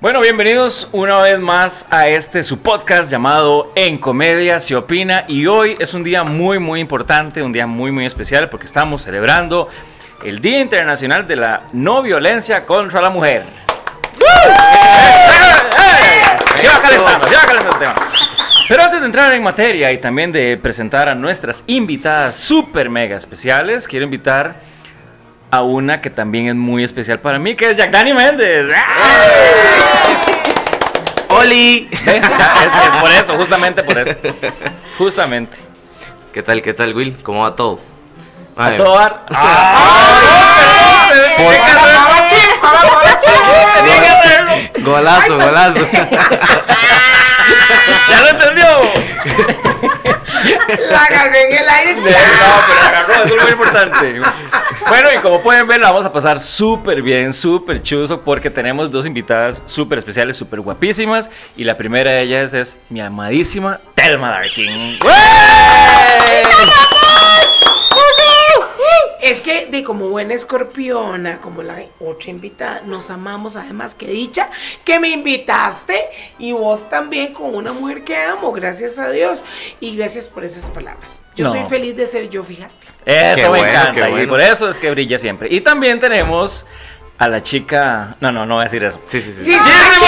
Bueno, bienvenidos una vez más a este su podcast llamado En Comedia se opina y hoy es un día muy muy importante, un día muy muy especial porque estamos celebrando el Día Internacional de la No Violencia contra la Mujer. Se va calentando, se va calentando el tema. Pero antes de entrar en materia y también de presentar a nuestras invitadas super mega especiales, quiero invitar a una que también es muy especial para mí, que es Jack Dani Méndez. ¡Oli! es, es por eso, justamente por eso. Justamente. ¿Qué tal, qué tal, Will? ¿Cómo va todo? A todo dar. Golazo, golazo. ¿Ya lo entendió? La agarré en el aire. No, pero agarró, eso es muy importante. Bueno, y como pueden ver, la vamos a pasar súper bien, súper chuzo, porque tenemos dos invitadas súper especiales, súper guapísimas. Y la primera de ellas es mi amadísima Telma Darkin. Es que de como buena escorpiona, como la otra invitada, nos amamos. Además, que dicha que me invitaste y vos también con una mujer que amo, gracias a Dios. Y gracias por esas palabras. Yo No. soy feliz de ser yo, fíjate. Eso Qué me bueno, encanta, qué y bueno. por eso es que brilla siempre. Y también tenemos a la chica. No, no, no voy a decir eso. Sí, sí, sí. Sí, sí, ¡Sí, sí,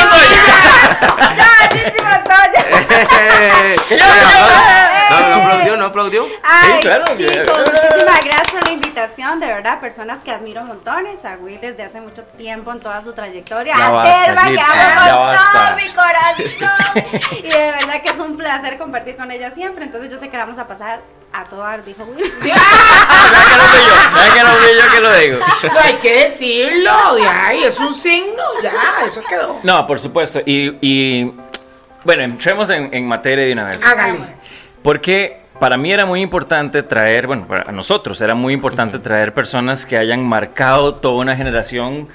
No, no aplaudió, no aplaudió. Ay, Sí, claro. chicos, muchísimas gracias por la invitación, de verdad, personas que admiro montones, a Will desde hace mucho tiempo en toda su trayectoria, Ya a Telma, que amo ya con todo basta. mi corazón, y de verdad que es un placer compartir con ella siempre, entonces yo sé que la vamos a pasar a todo dijo Will. Vean que no fui yo, vean que no fui yo que lo digo. No hay que decirlo, de ahí, es un signo, ya, eso quedó. No, por supuesto. Y, y, bueno, entremos en, en materia de una vez. Hágale. Porque para mí era muy importante traer, bueno, para nosotros era muy importante traer personas que hayan marcado toda una generación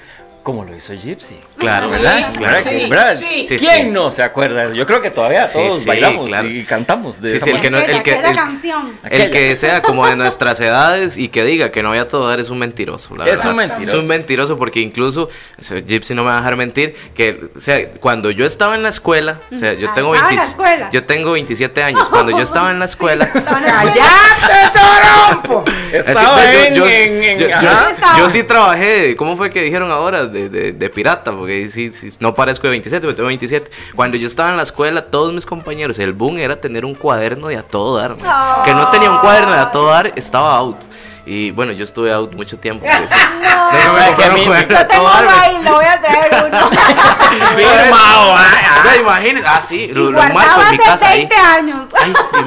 como lo hizo Gypsy. Claro, ¿Verdad? Sí, ¿Verdad? sí, ¿verdad? sí. Sí, ¿Quién sí. no se acuerda? Yo creo que todavía todos sí, bailamos claro. y cantamos de Sí, esa sí, el que no- el que- el- canción. El que sea como de nuestras edades y que diga que no había todo dar es un mentiroso. la Es verdad. un mentiroso. Es un mentiroso porque incluso, o sea, Gypsy no me va a dejar mentir, que, o sea, cuando yo estaba en la escuela, o sea, yo Ah, tengo, estaba en la 20 escuela. yo tengo 27 años, cuando yo estaba en la escuela, ¡Cállate, Sorompo! Estaba en, yo sí trabajé, ¿cómo fue que dijeron ahora? De, de- de pirata, porque sí, sí, no parezco de 27, pero tengo 27. Cuando yo estaba en la escuela, todos mis compañeros, el boom era tener un cuaderno de a todo dar. man. Que no tenía un cuaderno de a todo dar, estaba out. Y bueno, yo estuve out mucho tiempo. porque sí. No, No, Pero se vea que a mí- a tengo ahí, le voy a traer uno. Firmado, ah, O sea, imagínense, ah, sí, Y lo, lo marco en mi hace casa ahí. 20 años. Ay, sí,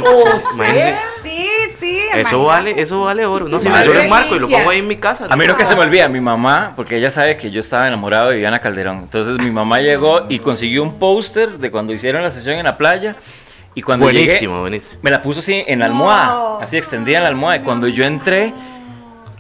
imagínense. Eso imagínate. vale, eso vale oro. No, si Madre yo lo enmarco y lo pongo ahí en mi casa. A mí lo que se me olvida, mi mamá, porque ella sabe que yo estaba enamorado de Viviana Calderón. Entonces mi mamá llegó y consiguió un póster de cuando hicieron la sesión en la playa. Y cuando Buenísimo, llegué, buenísimo. me la puso así en la No. almohada, así extendida en la almohada. Y cuando yo entré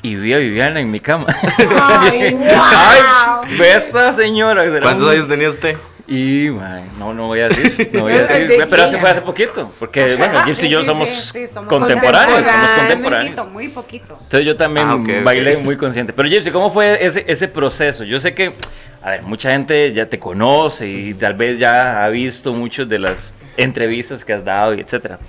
y vi a Viviana en mi cama. Ay, wow. Ay, ve esta señora. ¿Cuántos años tenía usted? Y, man, no, no voy a decir, no voy a decir, ¿De pero hace fue hace poquito, porque, bueno, Gypsy y yo somos, sí, sí, somos contemporáneos, somos contemporáneos. Poquito, muy poquito. Entonces yo también Ah, ok, ok. bailé muy consciente. Pero Gypsy, ¿cómo fue ese, ese proceso? Yo sé que, a ver, mucha gente ya te conoce y tal vez ya ha visto muchas de las entrevistas que has dado y etcétera.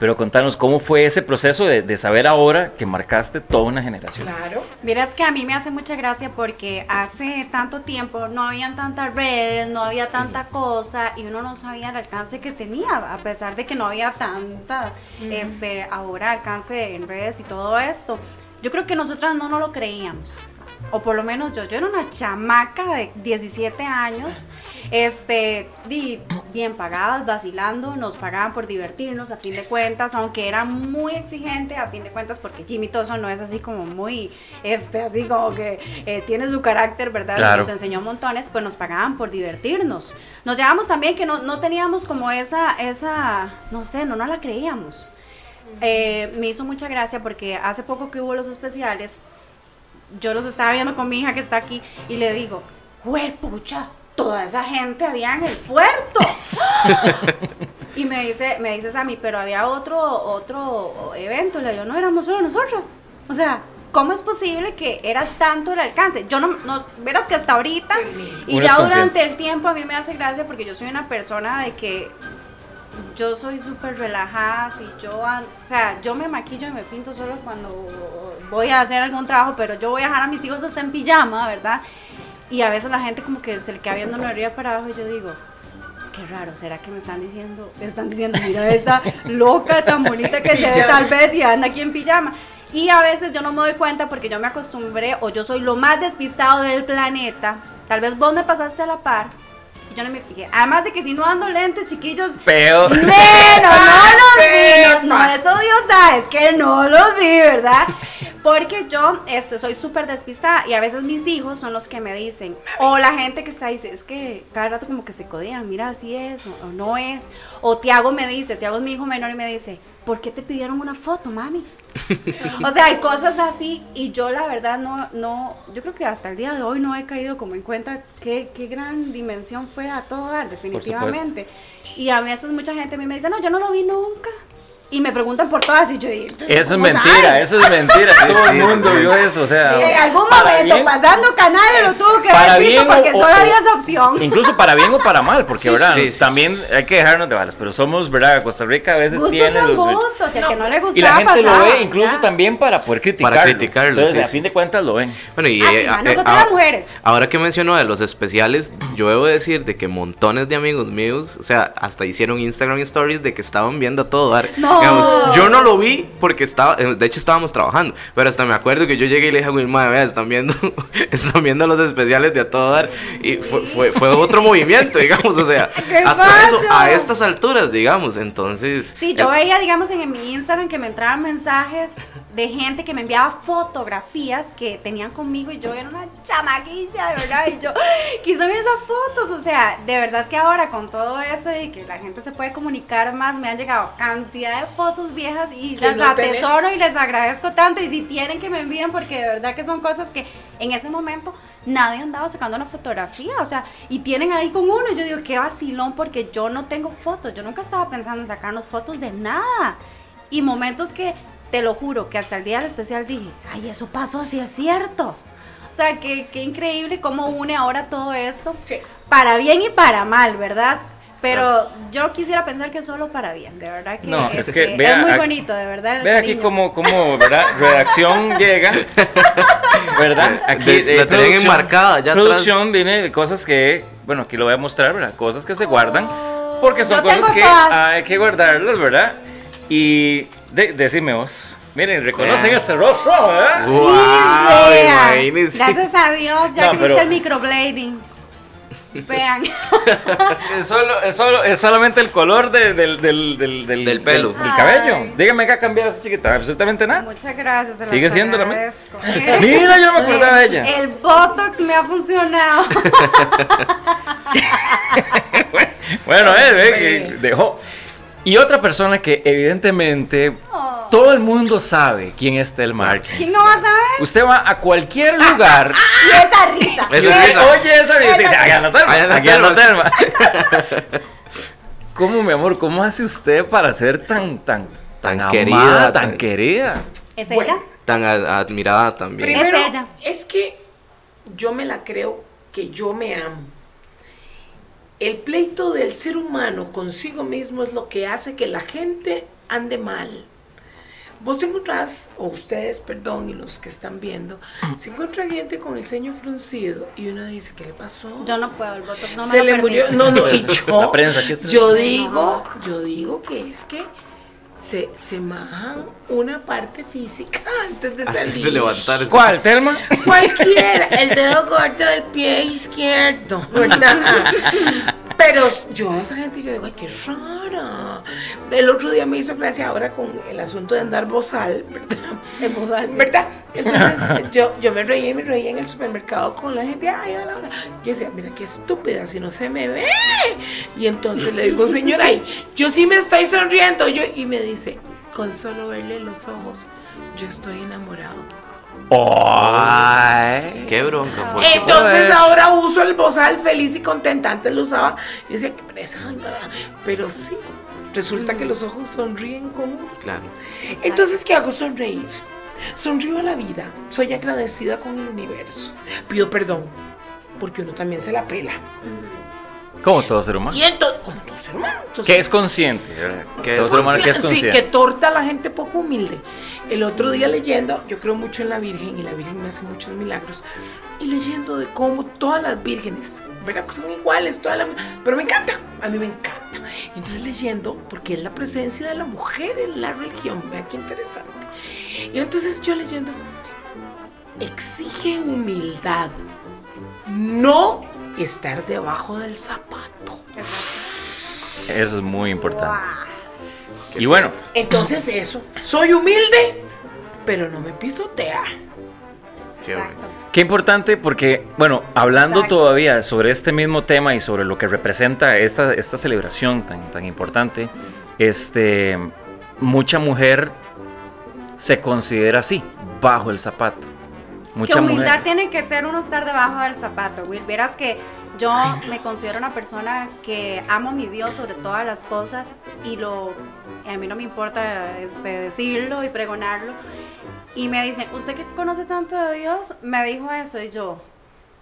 Pero contanos, ¿cómo fue ese proceso de, de saber ahora que marcaste toda una generación? Claro. Miras que a mí me hace mucha gracia porque hace tanto tiempo no habían tantas redes, no había tanta cosa y uno no sabía el alcance que tenía, a pesar de que no había tanta este, ahora alcance en redes y todo esto. Yo creo que nosotras no nos lo creíamos. O por lo menos yo, yo era una chamaca de 17 años, este, bien pagadas, vacilando, nos pagaban por divertirnos a fin de cuentas, aunque era muy exigente a fin de cuentas, porque Jimmy Toso no es así como muy, este, así como que eh, tiene su carácter, ¿verdad? Claro. Nos enseñó montones, pues nos pagaban por divertirnos. Nos llevamos también que no, no teníamos como esa, esa, no sé, no nos la creíamos. Eh, me hizo mucha gracia porque hace poco que hubo los especiales, yo los estaba viendo con mi hija que está aquí y le digo, pucha, toda esa gente había en el puerto. y me dice, me dices a mí, pero había otro, otro evento. Le digo, no éramos solo nosotros. O sea, ¿cómo es posible que era tanto el alcance? Yo no, no verás que hasta ahorita y ya durante el tiempo a mí me hace gracia porque yo soy una persona de que yo soy súper relajada, si yo, o sea, yo me maquillo y me pinto solo cuando voy a hacer algún trabajo, pero yo voy a dejar a mis hijos hasta en pijama, ¿verdad? Y a veces la gente como que se le queda viendo de arriba para abajo y yo digo, qué raro, ¿será que me están diciendo, me están diciendo, mira esta loca tan bonita que se ve tal vez y anda aquí en pijama? Y a veces yo no me doy cuenta porque yo me acostumbré o yo soy lo más despistado del planeta. Tal vez vos me pasaste a la par yo no me fijé. Además de que si no ando lentes, chiquillos, Peor. Menos, no los vi. No, eso Dios sabe, es que no los vi, ¿verdad? Porque yo este, soy súper despistada y a veces mis hijos son los que me dicen, o la gente que está dice, es que cada rato como que se codían, mira si es o, o no es. O Tiago me dice, Tiago es mi hijo menor y me dice, ¿por qué te pidieron una foto, mami? o sea, hay cosas así y yo la verdad no, no, yo creo que hasta el día de hoy no he caído como en cuenta qué, qué gran dimensión fue a todo dar, definitivamente. Y a veces mucha gente a mí me dice, no, yo no lo vi nunca. Y me preguntan por todas y yo digo, "Entonces, Eso es ¿cómo mentira, saben?". eso es mentira. Todo sí, el mundo sí. vio eso, o sea. Sí, en algún para momento, bien- pasando canales, lo tuvo que para haber visto bien o- porque o- solo o- había esa opción. Incluso para bien o para mal, porque Sí, ¿verdad? sí, sí. también hay que dejarnos de balas, pero somos, ¿verdad? Costa Rica a veces Gustos tiene son los gustos, y al que no le gustaba y la gente lo pasaba, ve incluso ya. también para poder criticarlo. criticarlo, Entonces, sí, a sí. fin de cuentas lo ven. Bueno, y Ah, sí, eh, ma, eh, nosotras ah, las mujeres. Ahora que mencionó de los especiales, yo debo decir de que montones de amigos míos, o sea, hasta hicieron Instagram stories de que estaban viendo a todo dar. No. Yo no lo vi porque estaba, eh, de hecho estábamos trabajando, pero hasta me acuerdo que yo llegué y le dije a Wilma, vea, están viendo, están viendo los especiales de a todo dar y fue, fue, fue otro movimiento, digamos, o sea, ¡Qué hasta eso, a estas alturas, digamos, entonces. Sí, yo eh, veía, digamos, en mi Instagram que me entraban mensajes de gente que me enviaba fotografías que tenían conmigo y yo era una chamaquilla, de verdad, y yo, ¿qué son esas fotos? O sea, de verdad que ahora con todo eso y que la gente se puede comunicar más, me han llegado cantidad de fotos viejas y las no tenés. atesoro y les agradezco tanto y si tienen que me envíen porque de verdad que son cosas que en ese momento nadie andaba sacando una fotografía, o sea, y tienen ahí con uno y yo digo, qué vacilón porque yo no tengo fotos, yo nunca estaba pensando en sacarnos fotos de nada. Y momentos que, te lo juro, que hasta el día del especial dije, ay, eso pasó, sí es cierto. O sea, que, qué increíble cómo une ahora todo esto, Sí. para bien y para mal, ¿verdad? Pero yo quisiera pensar que solo para bien, de verdad que, No, es este, que vea, es muy bonito, de verdad. Ve aquí como, como ¿verdad? Redacción llega, ¿verdad? Aquí De- la tenían enmarcada ya atrás. Producción viene de cosas que, bueno, aquí lo voy a mostrar, ¿verdad? Cosas que se guardan, porque son Yo cosas que todas. hay que guardarlas, ¿verdad? Y de, decime vos, miren, reconocen Ah. este rostro, ¿verdad? ¡Wow! Gracias a Dios ya No, existe pero- el microblading. Vean. Es, solo, es, solo, es solamente el color de- del, del, del, del, Del pelo. del cabello. Dígame qué ha cambiado esa chiquita, absolutamente nada. Muchas gracias. se Sigue siendo la mi- agradezco. Mira, yo no me acordaba de ella. El Botox me ha funcionado. Bueno, eh, ve que dejó. Y otra persona que evidentemente Oh. todo el mundo sabe quién es Tel Martins. ¿Quién no va a saber? Usted va a cualquier lugar Y esa risa. Esa y risa. oye esa risa y dice, "Ay, anda Telma, Ay, anda aquí anda Telma". Telma". ¿Cómo, mi amor, cómo hace usted para ser tan, tan, tan, Tan amada, querida, tan tan- querida? ¿Es Bueno. ella? Tan admirada también. Primero, Es ella. es que yo me la creo que yo me amo. El pleito del ser humano consigo mismo es lo que hace que la gente ande mal. Vos te encontrás, o ustedes, perdón, y los que están viendo, se encuentra gente con el ceño fruncido y uno dice, ¿qué le pasó? Yo no puedo, el Botox no me se lo le murió. No, no, y yo. La prensa. Yo digo, yo digo que es que se, se majan una parte física antes de salir. Antes de levantarse. ¿Cuál, Telma? Cualquiera, el dedo gordo del pie izquierdo, ¿verdad? Pero yo a esa gente yo digo, ay, qué rara. El otro día me hizo gracia ahora con el asunto de andar bozal, ¿verdad? Alta. ¿Verdad? Entonces yo, yo me reía y me reía en el supermercado con la gente, ay, hola, hola. Yo decía, mira qué estúpida, si no se me ve. Y entonces le digo, señora, ay, yo sí me estoy sonriendo. Yo, y me dice, con solo verle los ojos, yo estoy enamorado. Ay. Qué bronca. porque- Entonces ahora uso el bozal feliz y contenta. Antes lo usaba y decía que pereza, ay, no, no". Pero sí, resulta que los ojos sonríen como. Claro. Entonces, ¿qué hago? Sonreír. Sonrío a la vida. Soy agradecida con el universo. Pido perdón. Porque uno también se la pela. Como todo ser humano. Y entonces, como todo ser humano. Entonces, Que es consciente. Que todo es ser humano que es Sí, consciente. que torta la gente poco humilde. El otro día leyendo, yo creo mucho en la Virgen y la Virgen me hace muchos milagros. Y leyendo de cómo todas las vírgenes, ¿verdad? Que son iguales, todas las, pero me encanta, a mí me encanta. Entonces leyendo, porque es la presencia de la mujer en la religión, vean qué interesante. Y entonces yo leyendo, exige humildad, no estar debajo del zapato. Eso es muy importante. Y bueno, Entonces eso, soy humilde, pero no me pisotea. Qué. Qué importante porque, bueno, hablando Exacto. todavía sobre este mismo tema y sobre lo que representa esta, esta celebración tan, tan importante, este, mucha mujer se considera así, bajo el zapato. Mucha que humildad mujer. tiene que ser uno estar debajo del zapato, Will. Verás que yo me considero una persona que amo a mi Dios sobre todas las cosas y lo a mí no me importa este, decirlo y pregonarlo. Y me dicen, ¿usted que conoce tanto de Dios? Me dijo eso y yo,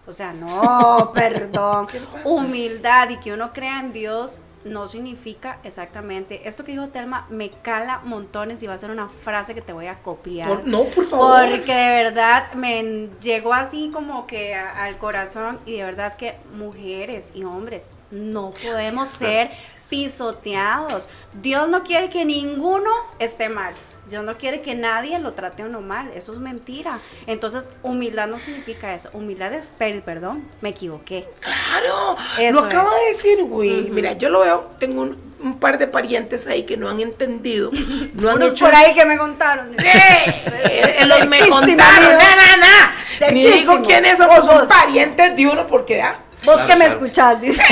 o sea, no, perdón. Humildad y que uno crea en Dios no significa exactamente. Esto que dijo Telma me cala montones y va a ser una frase que te voy a copiar. Por- no, por favor. Porque de verdad me llegó así como que a- al corazón y de verdad que mujeres y hombres no podemos ser pisoteados. Dios no quiere que ninguno esté mal. Dios no quiere que nadie lo trate a uno mal. Eso es mentira. Entonces, humildad no significa eso. Humildad es, per- perdón, me equivoqué. Claro, Eso lo acaba es. de decir, güey. Mira, yo lo veo, tengo un, un par de parientes ahí que no han entendido, no han Unos hecho por ahí que me contaron. ¡Eh! Eh, los me contaron, na, na, na. Ni digo quiénes pues son vos. parientes de uno, porque ah, Vos Claro, que me claro. escuchás, dice.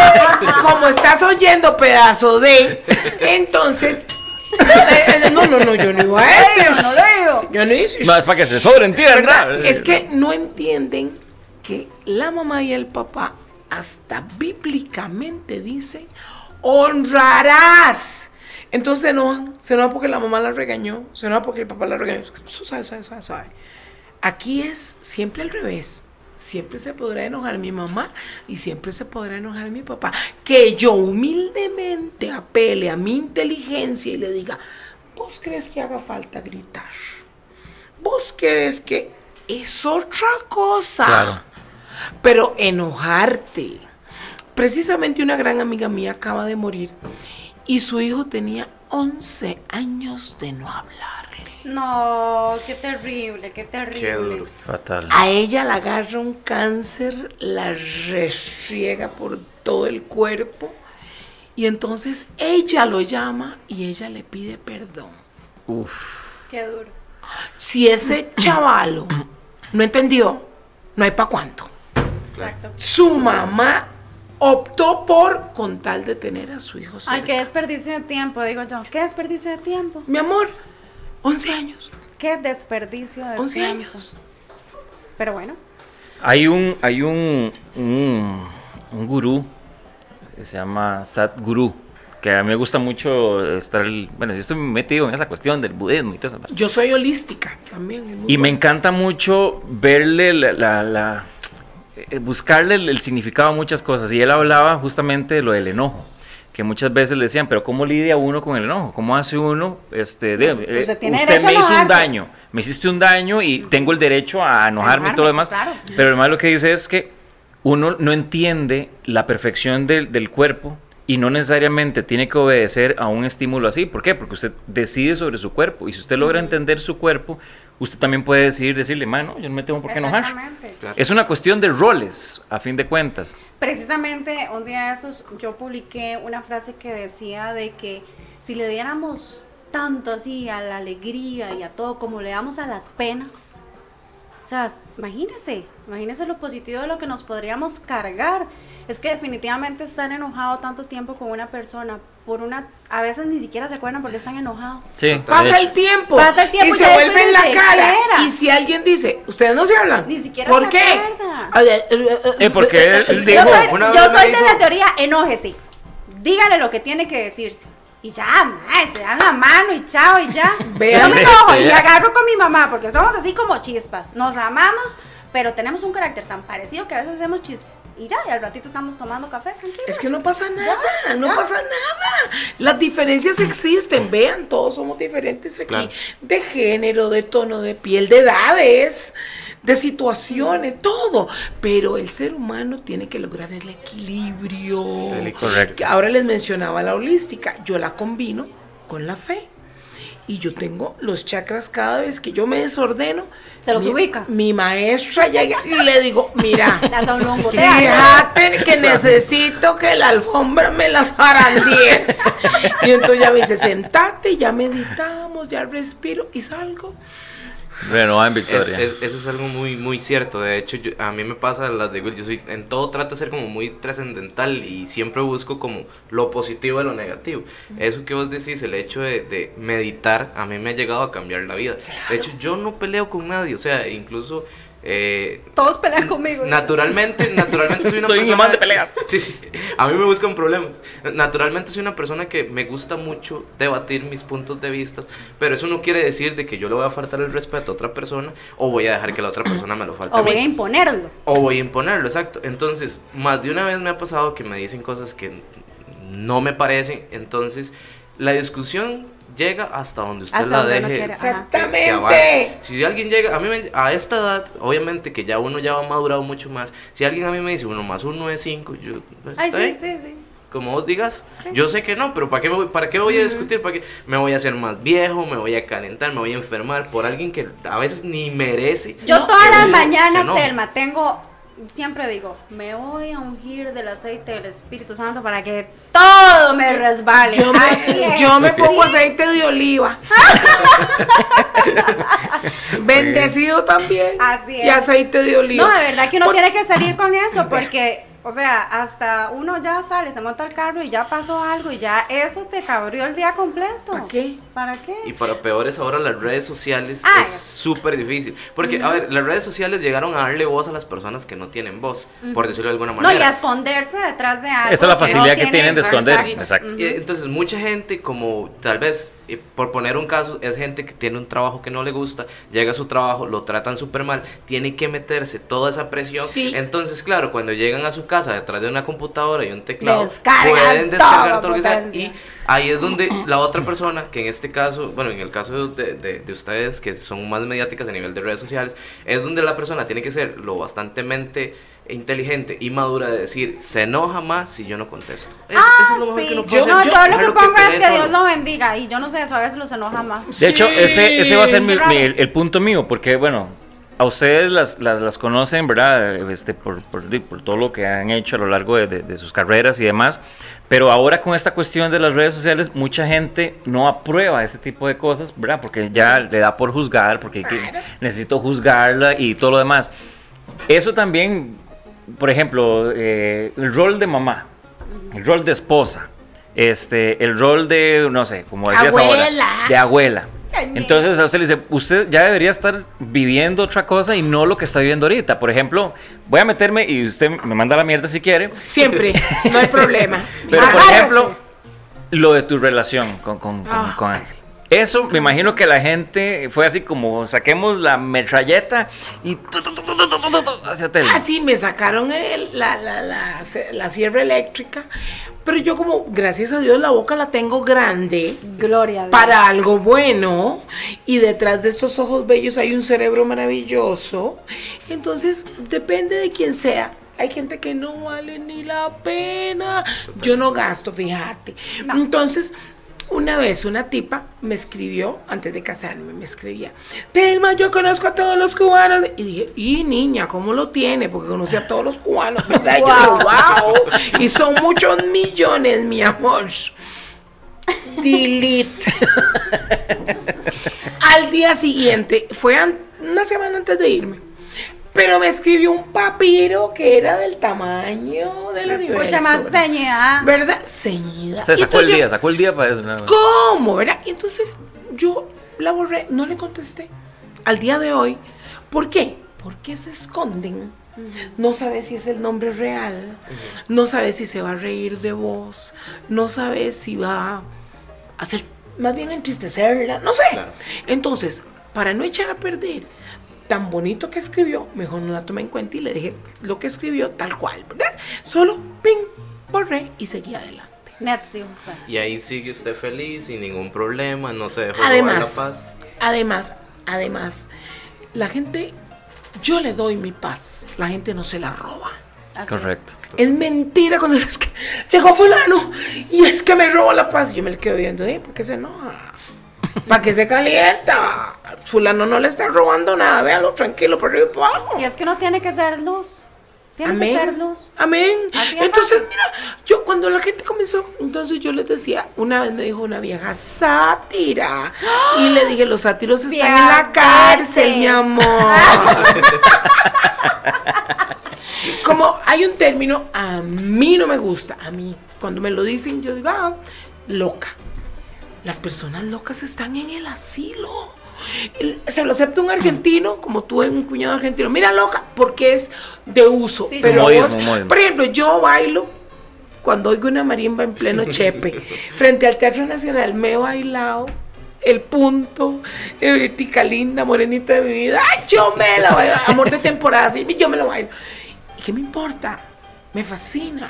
como estás oyendo pedazo de, entonces, no, no, no, yo no iba a Yo decir. no lo digo. Yo no hice. No, es para que se sobreentienda. ¿Verdad? Es que no entienden que la mamá y el papá hasta bíblicamente dicen honrarás. Entonces se enojan, se enojan porque la mamá la regañó, se enojan porque el papá la regañó. Suave, suave, suave, suave. Aquí es siempre al revés. Siempre se podrá enojar mi mamá y siempre se podrá enojar mi papá. Que yo humildemente apele a mi inteligencia y le diga, ¿vos crees que haga falta gritar? ¿Vos crees que es otra cosa? Claro. Pero enojarte. Precisamente una gran amiga mía acaba de morir y su hijo tenía 11 años de no hablarle. No, qué terrible, qué terrible. Qué duro. Fatal. A ella la agarra un cáncer, la restriega por todo el cuerpo y entonces ella lo llama y ella le pide perdón. Uf. Qué duro. Si ese chavalo no entendió, no hay pa' cuánto. Exacto. Su mamá optó por con tal de tener a su hijo Ay, cerca. qué desperdicio de tiempo, digo yo. Qué desperdicio de tiempo. Mi amor, 11 años. Qué desperdicio de 11 tiempo. años. Pero bueno, Hay un, hay un, un, un gurú que se llama Sadhguru, que a mí me gusta mucho estar, el- bueno, yo estoy metido en esa cuestión del budismo y todo eso. Yo soy holística también. Y me encanta mucho verle la, la- la- eh, buscarle el, el significado a muchas cosas. Y él hablaba justamente de lo del enojo. Que muchas veces le decían, pero ¿cómo lidia uno con el enojo? ¿Cómo hace uno? Este, de- Pues, eh, usted me hizo un daño, me hiciste un daño y tengo el derecho a enojarme y todo lo demás. sí, Pero además lo que dice es que uno no entiende la perfección del, del cuerpo y no necesariamente tiene que obedecer a un estímulo así. ¿Por qué? Porque usted decide sobre su cuerpo y si usted logra entender su cuerro, usted también puede decidir decirle, mano, yo no me tengo por qué enojar. exactamente. Claro. Es una cuestión de roles, a fin de cuentas. Precisamente un día de esos yo publiqué una frase que decía de que si le diéramos tanto así a la alegría y a todo como le damos a las penas, o sea, imagínese, imagínese lo positivo de lo que nos podríamos cargar. Es que definitivamente estar enojado tanto tiempo con una persona por una, a veces ni siquiera se acuerdan porque están enojados. Sí, Pasa el tiempo. Pasa el tiempo y y se en la cara. Y si alguien dice, ustedes no se hablan. Ni siquiera ¿Por se qué? eh, porque él Yo dijo, soy, una yo vez me soy de la teoría, enójese. Dígale lo que tiene que decirse. Y ya, se dan la mano y chao y ya. Yo me enojo y agarro con mi mamá porque somos así como chispas. Nos amamos, pero tenemos un carácter tan parecido que a veces hacemos chispas. Y ya, y al ratito estamos tomando café, tranquilos. Es que no pasa nada, Ya, no ya. pasa nada. Las diferencias existen, vean, todos somos diferentes aquí. Claro. De género, de tono de piel, de edades, de situaciones, todo. Pero el ser humano tiene que lograr el equilibrio. Correcto. Ahora les mencionaba la holística, yo la combino con la fe. Y yo tengo los chakras cada vez que yo me desordeno. Se los mi- ubica. Mi maestra llega y le digo, mira, sonrombotea. Fíjate que necesito que la alfombra me las 10. Y entonces ya me dice, sentate, ya meditamos, ya respiro y salgo. Renovada en Es- Victoria. es- eso es algo muy muy cierto. De hecho, yo- a mí me pasa las de Will. Yo soy en todo trato de ser como muy trascendental y siempre busco como lo positivo de lo negativo. Eso que vos decís, el hecho de, de meditar, a mí me ha llegado a cambiar la vida. De hecho, yo no peleo con nadie. O sea, incluso eh, Todos pelean conmigo. Naturalmente, naturalmente soy una Soy un persona. imán de peleas. Sí, sí. A mí me buscan problemas. Naturalmente soy una persona que me gusta mucho debatir mis puntos de vista, pero eso no quiere decir de que yo le voy a faltar el respeto a otra persona o voy a dejar que la otra persona me lo falte O a mí. voy a imponerlo. O voy a imponerlo, exacto. Entonces, más de una vez me ha pasado que me dicen cosas que no me parecen. Entonces, la discusión llega hasta donde usted Hasta la donde deje. quiera, ajá. que- que Exactamente. Si alguien llega, a mí me- a esta edad, obviamente que ya uno ya ha madurado mucho más. Si alguien a mí me dice uno más uno es cinco, yo. Ay, ¿está sí, sí, sí. Como vos digas, yo sé que no, pero ¿para qué, me voy, ¿para qué voy a discutir? ¿Para qué me voy a hacer más viejo? ¿Me voy a calentar? ¿Me voy a enfermar por alguien que a veces ni merece? Yo No, todas las mañanas? Telma, tengo, siempre digo, me voy a ungir del aceite del Espíritu Santo para que todo me resbale. Yo me, es. yo me pongo aceite de oliva. Bendecido también. Así Y es. aceite de oliva. No, de verdad que uno Por- tiene que salir con eso porque, o sea, hasta uno ya sale, se monta el carro y ya pasó algo y ya eso te cabrió el día completo. ¿Para qué? ¿Para qué? Y para peores ahora las redes sociales Ah, es súper difícil. Porque, a ver, las redes sociales llegaron a darle voz a las personas que no tienen voz, por decirlo de alguna No, manera. y a esconderse detrás de algo. Esa es la que no facilidad que tiene- tienen de esconder. Exacto. Exacto. Y, entonces, mucha gente, como tal vez, eh, por poner un caso, es gente que tiene un trabajo que no le gusta, llega a su trabajo, lo tratan súper mal, tiene que meterse toda esa presión. Sí. Entonces, claro, cuando llegan a su casa detrás de una computadora y un teclado, Descargan pueden descargar todo, lo que sea. Y ahí es donde la otra persona, que en este caso, bueno, en el caso de, de- de ustedes que son más mediáticas a nivel de redes sociales, es donde la persona tiene que ser lo bastantemente inteligente y madura de decir, se enoja más si yo no contesto. Es- Ah, eso es lo mejor sí. que uno Yo, puede no, hacer, yo lo que pongo es pelee que Dios lo bendiga y yo no sé eso, a veces los enoja más. De hecho, Sí. ese, ese va a ser mi- mi- el, el punto mío, porque bueno, a ustedes las, las, las conocen, ¿verdad? Este, por, por, por todo lo que han hecho a lo largo de, de- de sus carreras y demás, pero ahora con esta cuestión de las redes sociales, mucha gente no aprueba ese tipo de cosas, ¿verdad? Porque ya le da por juzgar, porque que- necesito juzgarla y todo lo demás. Eso también, por ejemplo, eh, el rol de mamá, el rol de esposa, este, el rol de, no sé, como decías Abuela. ahora, de abuela. Entonces a usted le dice, usted ya debería estar viviendo otra cosa y no lo que está viviendo ahorita. Por ejemplo, voy a meterme y usted me manda la mierda si quiere. Siempre, no hay problema. Pero por ejemplo, lo de tu relación con, con, con- Ah. con Ángel. Eso me imagino que la gente fue así como saquemos la metralleta y hacia tele. Ah, sí, me sacaron la, la, la, la, sierra eléctrica, pero yo como, gracias a Dios, la boca la tengo grande. Gloria. Dios. Para algo bueno y detrás de estos ojos bellos hay un cerebro maravilloso. Entonces, depende de quién sea, hay gente que no vale ni la pena. Yo no gasto, fíjate. Entonces, una vez una tipa me escribió, antes de casarme, me escribía, Telma, yo conozco a todos los cubanos. Y dije, y niña, ¿cómo lo tiene? Porque conoce a todos los cubanos, ¿verdad? Y yo, Wow. Y son muchos millones, mi amor. Delete. Al día siguiente, fue una semana antes de irme, pero me escribió un papiro que era del tamaño del universo. Escucha más ¿verdad? seña. ¿Verdad? Ceñida. Se sacó el día, sacó el día para eso. nada más. ¿Cómo? ¿Verdad? Entonces yo la borré, no le contesté. Al día de hoy, ¿por qué? Porque se esconden. No sabe si es el nombre real, no sabe si se va a reír de vos, no sabe si va hacer, más bien entristecerla, no sé. Claro. Entonces, para no echar a perder tan bonito que escribió, mejor no la tomé en cuenta y le dije lo que escribió tal cual, ¿verdad? Solo, ping, borré y seguí adelante. Usted. Y ahí sigue usted feliz, sin ningún problema, no se dejó robar Además, la paz. además, además, la gente, yo le doy mi paz, la gente no se la roba. Así Correcto. Es mentira cuando es que llegó fulano y es que me robó la paz. Yo me le quedo viendo, ¿eh? ¿Por qué se enoja? ¿Para qué se calienta? Fulano no le está robando nada, véalo tranquilo por arriba y por abajo. Y es que no tiene que ser luz. Tiene que ser luz. Amén. Entonces, mira, yo cuando la gente comenzó, entonces yo les decía, una vez me dijo una vieja sátira. Y le dije, los sátiros están en la cárcel, mi amor. Como hay un término, a mí no me gusta. A mí, cuando me lo dicen, yo digo, ah, loca. Las personas locas están en el asilo. Se lo acepta un argentino, como tú un cuñado argentino. Mira, loca, porque es de uso. Sí, pero modismo, vos- modismo. por ejemplo, yo bailo cuando oigo una marimba en pleno chepe, frente al Teatro Nacional, me he bailado el punto, eh, tica linda, morenita de mi vida. ¡Ay, yo me la bailo! Amor de temporada, sí, yo me lo bailo. ¿Y qué me importa? Me fascina.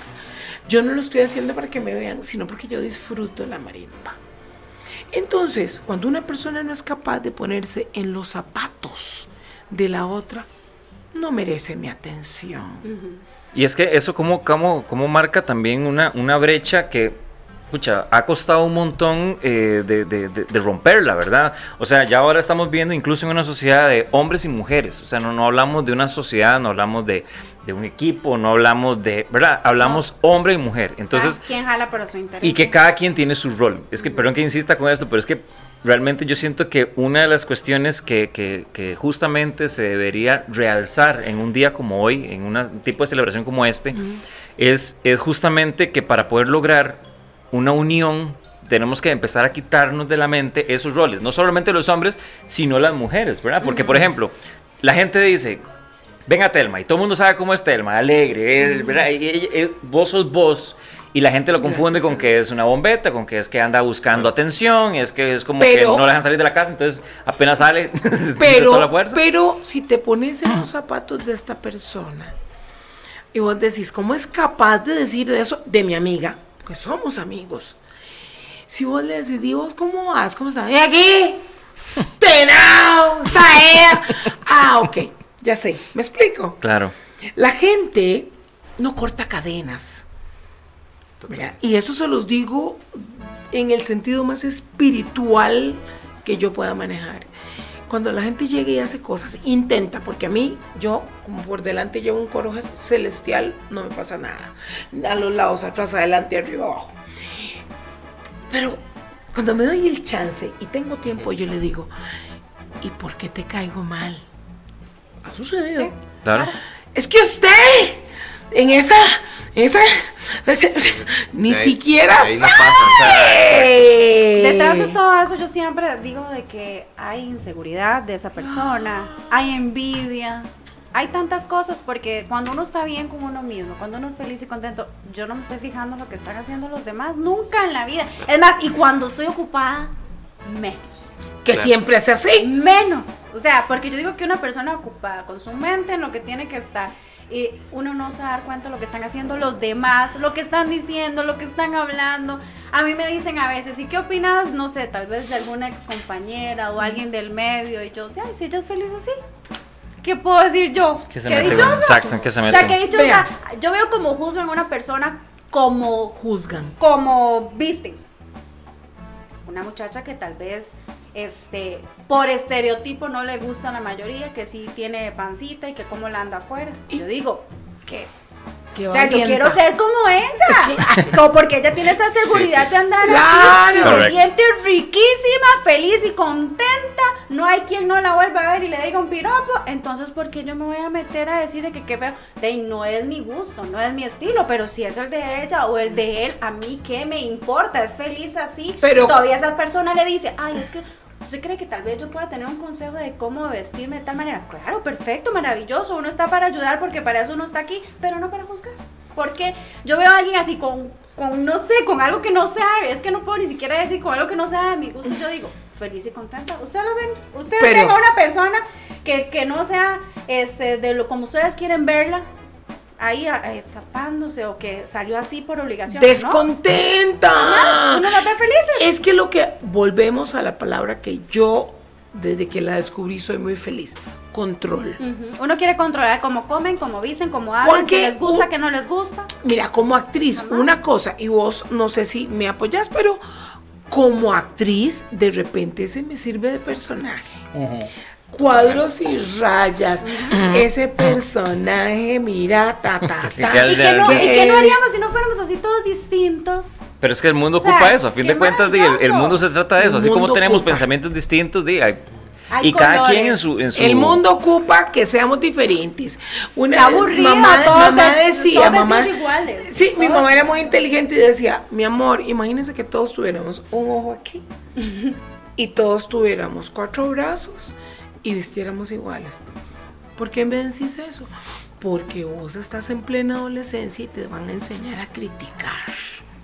Yo no lo estoy haciendo para que me vean, sino porque yo disfruto la marimba. Entonces, cuando una persona no es capaz de ponerse en los zapatos de la otra, no merece mi atención. Y es que eso como, como, como marca también una, una brecha que, pucha, ha costado un montón eh, de, de- de- de romperla, ¿verdad? O sea, ya ahora estamos viendo incluso en una sociedad de hombres y mujeres. O sea, no, no hablamos de una sociedad, no hablamos de, de un equipo, no hablamos de, ¿verdad? Hablamos hombre y mujer. Entonces, ¿Quién jala por su interés? y que cada quien tiene su rol. Es que, perdón que insista con esto, pero es que realmente yo siento que una de las cuestiones que, que- que justamente se debería realzar en un día como hoy, en un tipo de celebración como este, es, es justamente que para poder lograr una unión tenemos que empezar a quitarnos de la mente esos roles, no solamente los hombres, sino las mujeres, ¿verdad? Porque, por ejemplo, la gente dice, venga Telma, y todo el mundo sabe cómo es Telma, alegre, ¿verdad? Y- y- y- vos sos vos. Y la gente lo confunde con que es una bombeta, con que es que anda buscando atención, es que es como que no la dejan salir de la casa, entonces apenas sale, Pero, toda la fuerza. pero si te pones en los zapatos de esta persona y vos decís, ¿cómo es capaz de decir eso de mi amiga? Porque somos amigos. Si vos le decís, "¿Y vos cómo vas? ¿Cómo estás? ¿Y aquí? ¡Tenao! Ah, ok, ya sé, ¿me explico? Claro. La gente no corta cadenas. Y eso se los digo en el sentido más espiritual que yo pueda manejar. Cuando la gente llega y hace cosas, intenta, porque a mí, yo, como por delante llevo un coro celestial, no me pasa nada. A los lados, atrás, adelante, arriba, abajo. Pero cuando me doy el chance y tengo tiempo, yo le digo, ¿y por qué te caigo mal? Ha sucedido. Sí. Claro. Es que usted, en esa, esa, ese- ni Ahí- siquiera ahí no sabe. pasa, Detrás de todo eso yo siempre digo de que hay inseguridad de esa persona, hay envidia, hay tantas cosas porque cuando uno está bien con uno mismo, cuando uno es feliz y contento, yo no me estoy fijando en lo que están haciendo los demás, nunca en la vida. Es más, y cuando estoy ocupada, menos. Que Claro. siempre hace así. Menos. O sea, porque yo digo que una persona ocupada con su mente en lo que tiene que estar, y uno no a dar cuenta de lo que están haciendo los demás, lo que están diciendo, lo que están hablando. A mí me dicen a veces, ¿y qué opinas? No sé, tal vez de alguna ex compañera o alguien del medio. Y yo, ay, si ella es feliz así, ¿qué puedo decir yo? Que se ¿Qué mete, dichosa? exacto, en que se O mete. sea, que Vea. yo veo como juzgan a una persona como Juzgan. como visten. Una muchacha que tal vez este por estereotipo no le gusta a la mayoría, que sí tiene pancita y que como la anda afuera. Y- Yo digo, que Que o sea, yo quiero ser como ella. Como porque ella tiene esa seguridad sí. de andar Claro. Se siente riquísima, feliz y contenta. No hay quien no la vuelva a ver y le diga un piropo. Entonces, ¿por qué yo me voy a meter a decirle que qué feo? De no es mi gusto, no es mi estilo. Pero si es el de ella o el de él, a mí qué me importa. Es feliz así. Pero- todavía esa persona le dice, ay, es que. ¿Usted cree que tal vez yo pueda tener un consejo de cómo vestirme de tal manera? Claro, perfecto, maravilloso. Uno está para ayudar porque para eso uno está aquí, pero no para juzgar. Porque yo veo a alguien así con, con, no sé, con algo que no sea, es que no puedo ni siquiera decir con algo que no sea de mi gusto, yo digo, feliz y contenta. Ustedes lo ven, ustedes ven a una persona que, que no sea este, de lo como ustedes quieren verla, ahí eh, tapándose o que salió así por obligación. ¿no? Descontenta. Uno las ve felices. Es que lo que volvemos a la palabra que yo desde que la descubrí soy muy feliz, control. Uno quiere controlar cómo comen, cómo visten, cómo hablan, qué les gusta, qué no les gusta. Mira, como actriz, una cosa, y vos no sé si me apoyas, pero como actriz, de repente se me sirve de personaje. Cuadros y rayas, ese personaje, mira, ta, ta, ta. ¿Y qué no, y qué no haríamos si no fuéramos así todos distintos? Pero es que el mundo O sea, ocupa eso, a fin de cuentas, di, el, el mundo se trata de eso, El así como tenemos ocupa. pensamientos distintos, di, hay- Hay y cada colores. quien en su, en su... El mundo ocupa que seamos diferentes. Una aburrido, mamá, todos mamá decía, mamá, iguales. sí, mi mamá era muy inteligente y decía, mi amor, imagínense que todos tuviéramos un ojo aquí y todos tuviéramos cuatro brazos y vistiéramos iguales. ¿Por qué me decís eso? Porque vos estás en plena adolescencia y te van a enseñar a criticar.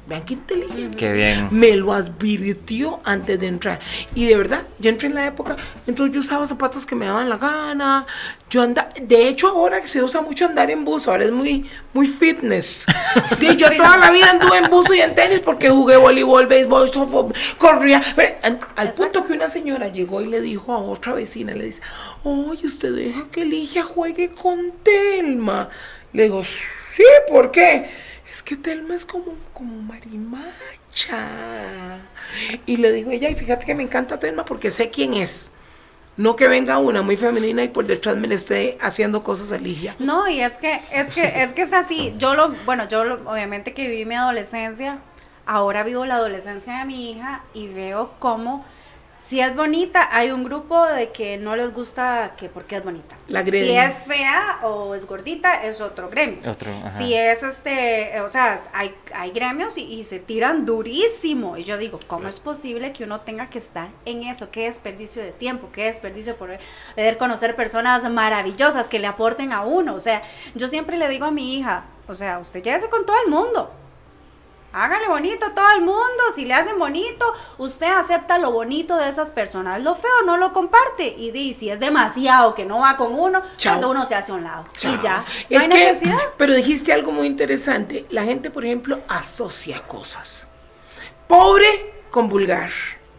Vean qué inteligente. Qué bien. Me lo advirtió antes de entrar. Y de verdad, yo entré en la época, entonces yo usaba zapatos que me daban la gana. Yo anda, de hecho ahora se usa mucho andar en buzo, ahora es muy, muy fitness. Yo toda la vida anduve en buzo y en tenis porque jugué voleibol, béisbol, softball, corría. Pero, Al, al Exacto. punto que una señora llegó y le dijo a otra vecina, le dice, oye, usted deja que Ligia juegue con Telma. Le digo, sí, ¿por qué? Es que Telma es como, como marimacha. Y le digo ella, y fíjate que me encanta Telma porque sé quién es. No que venga una muy femenina y por detrás me le esté haciendo cosas a Ligia. No, y es que, es que, es que es así. Yo lo, bueno, yo lo- obviamente que viví mi adolescencia, ahora vivo la adolescencia de mi hija y veo cómo si es bonita, hay un grupo de que no les gusta que porque es bonita. La agreden. si es fea o es gordita, es otro gremio. Otro, ajá. Si es este, o sea, hay, hay gremios y, y se tiran durísimo. Y yo digo, ¿cómo es posible que uno tenga que estar en eso? Qué desperdicio de tiempo, qué desperdicio por poder conocer personas maravillosas que le aporten a uno. O sea, yo siempre le digo a mi hija, o sea, usted llévese con todo el mundo. Hágale bonito a todo el mundo, si le hacen bonito, usted acepta lo bonito de esas personas, lo feo no lo comparte y di, si es demasiado que no va con uno, Chao. pues uno se hace a un lado Chao. y ya, no es hay que, necesidad. pero dijiste algo muy interesante. La gente, por ejemplo, asocia cosas. Pobre con vulgar.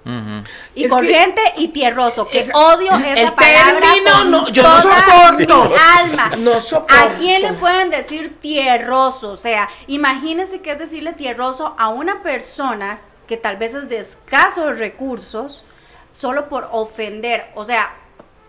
Y Es que- corriente y tierroso, que Esa- odio esa el palabra término con no- yo no soporto. mi alma. No soporto. ¿A quién le pueden decir tierroso? O sea, imagínense que es decirle tierroso a una persona que tal vez es de escasos recursos solo por ofender, o sea,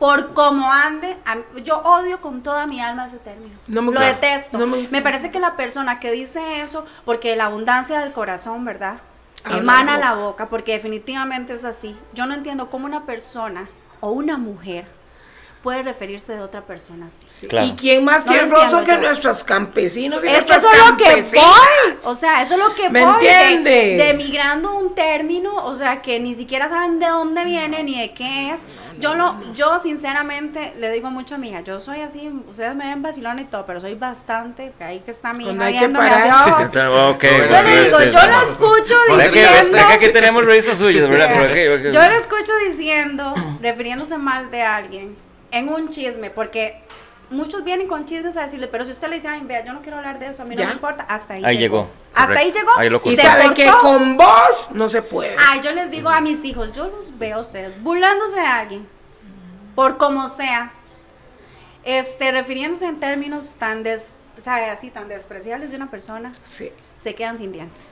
por cómo ande, yo odio con toda mi alma ese término. No me Lo detesto. No me parece que la persona que dice eso, porque la abundancia del corazón, ¿verdad? Habla Emana la la boca. porque definitivamente es así. Yo no entiendo cómo una persona o una mujer puede referirse de otra persona así. Sí. Claro. ¿Y quién más No tierroso entiendo que yo. nuestros campesinos y Es que eso es lo que voy, o sea, eso es lo que ¿Me voy, de- entiende? De, migrando un término, o sea, que ni siquiera saben de dónde viene ni de qué es. Yo lo, yo sinceramente le digo mucho a mi hija, yo soy así, ustedes me ven vacilona y todo, pero soy bastante, ahí que está mi hija viéndome hacia abajo. Yo pues, le sí, digo, sí, yo sí. lo escucho diciendo. que aquí tenemos registros suyos, ¿verdad? Pero aquí- Yo le escucho diciendo, refiriéndose mal de alguien, en un chisme, porque muchos vienen con chismes a decirle, pero si usted le dice, ay, vea, yo no quiero hablar de eso, a mí Ya. no me importa, hasta ahí, Ahí llegó, Hasta ahí llegó. Ahí lo Y cortó. sabe que con vos no se puede. Ay, yo les digo a mis hijos, yo los veo a ustedes burlándose de alguien, por como sea, este, refiriéndose en términos tan des, sabe, así, tan despreciables de una persona, Sí. se quedan sin dientes.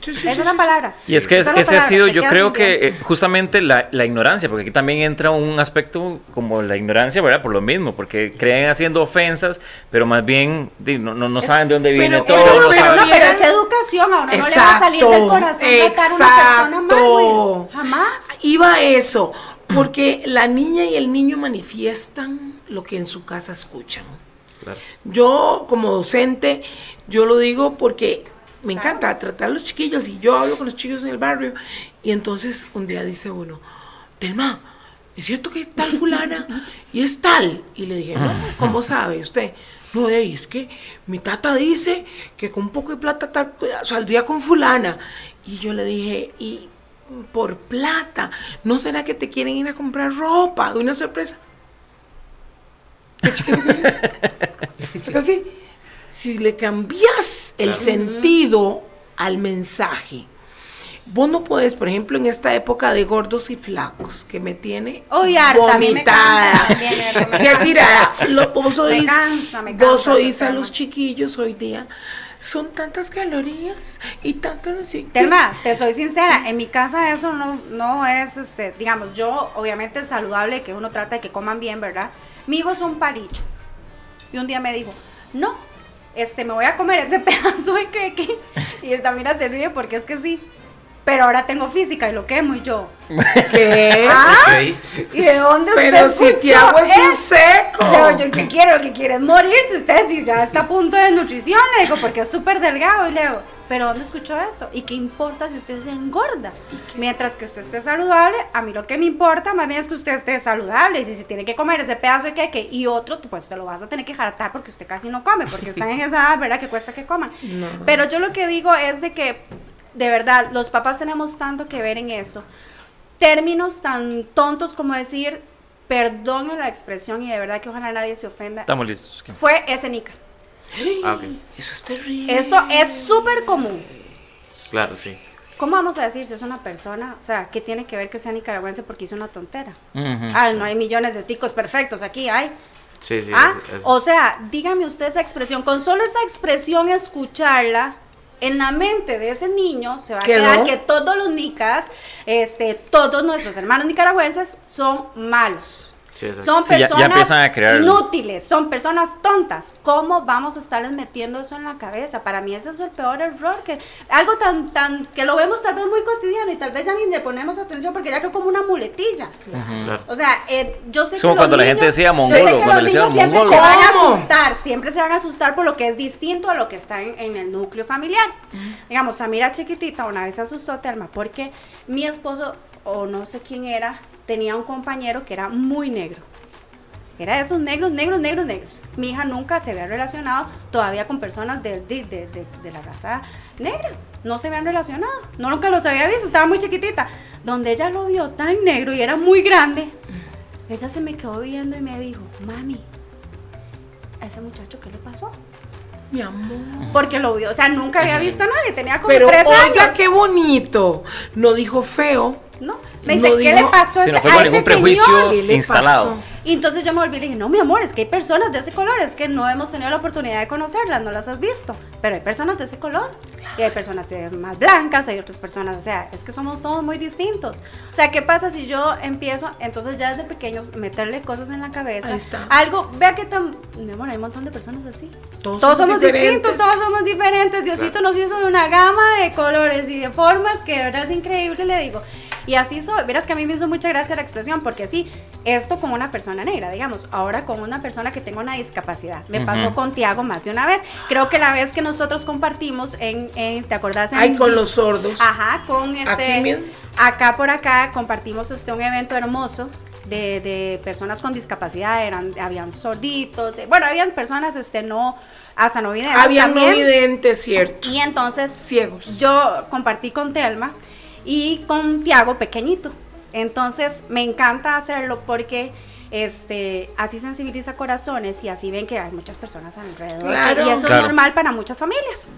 Sí, sí, Esa sí, es sí, palabra. Y es que es- ese ha sido, yo creo que eh, justamente la, la ignorancia, porque aquí también entra un aspecto como la ignorancia, ¿verdad? Por lo mismo, porque creen haciendo ofensas, pero más bien no, no, no saben de dónde viene pero- todo. pero- no pero- No, pero es educación, a uno no le va a salir del Exacto, corazón tratar a una persona exacto. güey. Jamás. Iba a eso, porque la niña y el niño manifiestan lo que en su casa escuchan. Claro. Yo como docente, yo lo digo porque me encanta tratar a los chiquillos y yo hablo con los chiquillos en el barrio y entonces un día dice uno, Telma, ¿es cierto que tal fulana? Y es tal. Y le dije, no, ¿cómo sabe usted? No, de ahí es que mi tata dice que con un poco de plata tal- saldría con fulana. Y yo le dije, y por plata, ¿no será que te quieren ir a comprar ropa? De una sorpresa. Chica, chica, chica. Chica, así. Si le cambias el sentido al mensaje, vos no puedes, por ejemplo, en esta época de gordos y flacos, que me tiene Uy, harta, me vomitada. me Qué tirada. Lo- vos oís, cansa, me vos cansa oís ese a los chiquillos hoy día. Son tantas calorías y tanto no sé. Telma, te soy sincera, en mi casa eso no, no es, este, digamos, yo obviamente es saludable que uno trata de que coman bien, ¿verdad? Mi hijo es un palillo. Y un día me dijo, no, este, me voy a comer ese pedazo de queque. Y esta mira se ríe porque es que sí. Pero ahora tengo física y lo quemo y yo. ¿Qué? ¿Ah? ¿Y de dónde usted Pero si te hago es un seco. Le digo, yo qué quiero, lo que quiere es morirse usted si ya está a punto de nutrición, le digo, porque es súper delgado y le digo, pero ¿dónde escuchó eso? ¿Y qué importa si usted se engorda? Mientras que usted esté saludable, a mí lo que me importa más bien es que usted esté saludable y si se tiene que comer ese pedazo de queque y otro, pues te lo vas a tener que jartar porque usted casi no come, porque están en esa edad, ¿verdad? Que cuesta que coman. No. Pero yo lo que digo es de que, de verdad, los papás tenemos tanto que ver en eso. Términos tan tontos como decir, perdone la expresión y de verdad que ojalá nadie se ofenda. Estamos listos. Fue ese Nica. Ah. Eso es terrible. Esto es súper común. Claro, sí. ¿Cómo vamos a decir si es una persona? O sea, ¿qué tiene que ver que sea nicaragüense porque hizo una tontera? Ujú. Ah, no hay millones de ticos perfectos aquí, hay. Sí, sí. ah, es- es- o sea, dígame usted esa expresión. Con solo esa expresión, escucharla, en la mente de ese niño se va a quedar que todos los nicas, este, todos nuestros hermanos nicaragüenses son malos. Sí. Son Sí, ya- ya personas empiezan a crear- inútiles, son personas tontas. ¿Cómo vamos a estarles metiendo eso en la cabeza? Para mí ese es el peor error, que algo tan, tan, que lo vemos tal vez muy cotidiano y tal vez ya ni le ponemos atención porque ya que como una muletilla. Claro. O sea, eh, yo sé Es que como los cuando la niños- gente decía mongolo, que cuando le decían siempre mongolo. se van a asustar, siempre se van a asustar por lo que es distinto a lo que está en, en el núcleo familiar. Digamos, Samira chiquitita una vez se asustó, Telma, porque mi esposo, o no sé quién era, tenía un compañero que era muy negro. Era de esos negros, negros, negros, negros. Mi hija nunca se había relacionado todavía con personas de, de, de- de- de la raza negra. No se habían relacionado. No nunca los había visto, estaba muy chiquitita. Donde ella lo vio tan negro y era muy grande, ella se me quedó viendo y me dijo, mami, ¿a ese muchacho qué le pasó? Mi amor. Porque lo vio, o sea, nunca había visto a nadie, tenía como Pero tres oiga, años. qué bonito. No dijo feo. ¿No? Me no dice, ¿qué le dijo- pasó a Si no ese, fue a ese ningún prejuicio señor?" ¿Qué le instalado. pasó? Y entonces yo me volví y le dije, no, mi amor, es que hay personas de ese color, es que no hemos tenido la oportunidad de conocerlas, no las has visto, pero hay personas de ese color, y hay personas más blancas, hay otras personas, o sea, es que somos todos muy distintos. O sea, ¿qué pasa si yo empiezo, entonces ya desde pequeños, meterle cosas en la cabeza? Ahí está. Algo, vea que tan, mi amor, hay un montón de personas así. Todos Todos, somos diferentes. distintos, todos somos diferentes. Diosito nos hizo una gama de colores y de formas que de verdad es increíble, le digo. Y así soy. Verás que a mí me hizo mucha gracia la expresión, porque sí, esto con una persona negra, digamos, ahora con una persona que tenga una discapacidad. Me pasó Ujú. con Tiago más de una vez. Creo que la vez que nosotros compartimos en, en ¿te acordás? En Ay, con los sordos. Ajá, con este. Aquí mismo. Acá por acá compartimos este un evento hermoso de, de personas con discapacidad, eran, habían sorditos, eh, bueno, habían personas este no, hasta no videntes Había no videntes, cierto. Y entonces Ciegos. yo compartí con Telma y con Tiago pequeñito. Entonces me encanta hacerlo porque este así sensibiliza corazones y así ven que hay muchas personas alrededor. Claro. Y eso Claro. es normal para muchas familias.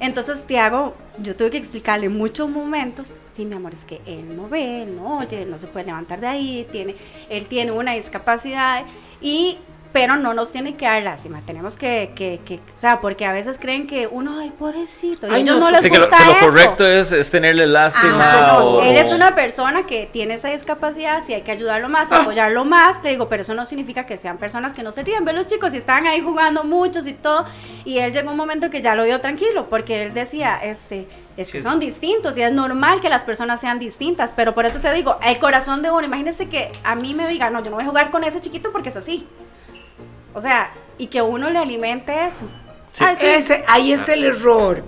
Entonces Tiago, yo tuve que explicarle en muchos momentos, sí, mi amor, es que él no ve, él no oye, él no se puede levantar de ahí, tiene, él tiene una discapacidad y pero no nos tiene que dar lástima, tenemos que, que, que o sea, porque a veces creen que uno, ay, pobrecito, y Ay, ellos no, no, les Sí, que lo, gusta que lo correcto es, es tenerle lástima. Ah, o, él es una persona que tiene esa discapacidad, si hay que ayudarlo más, Ah. apoyarlo más, te digo, pero eso no significa que sean personas que no se ríen. Ve los chicos y estaban ahí jugando muchos y todo, y él llegó un momento que ya lo vio tranquilo, porque él decía, este, es que Sí. son distintos y es normal que las personas sean distintas, pero por eso te digo, el corazón de uno, imagínense que a mí me diga, no, yo no voy a jugar con ese chiquito porque es así. O sea, y que uno le alimente eso. Sí. Ay, sí. Ese, ahí está el error.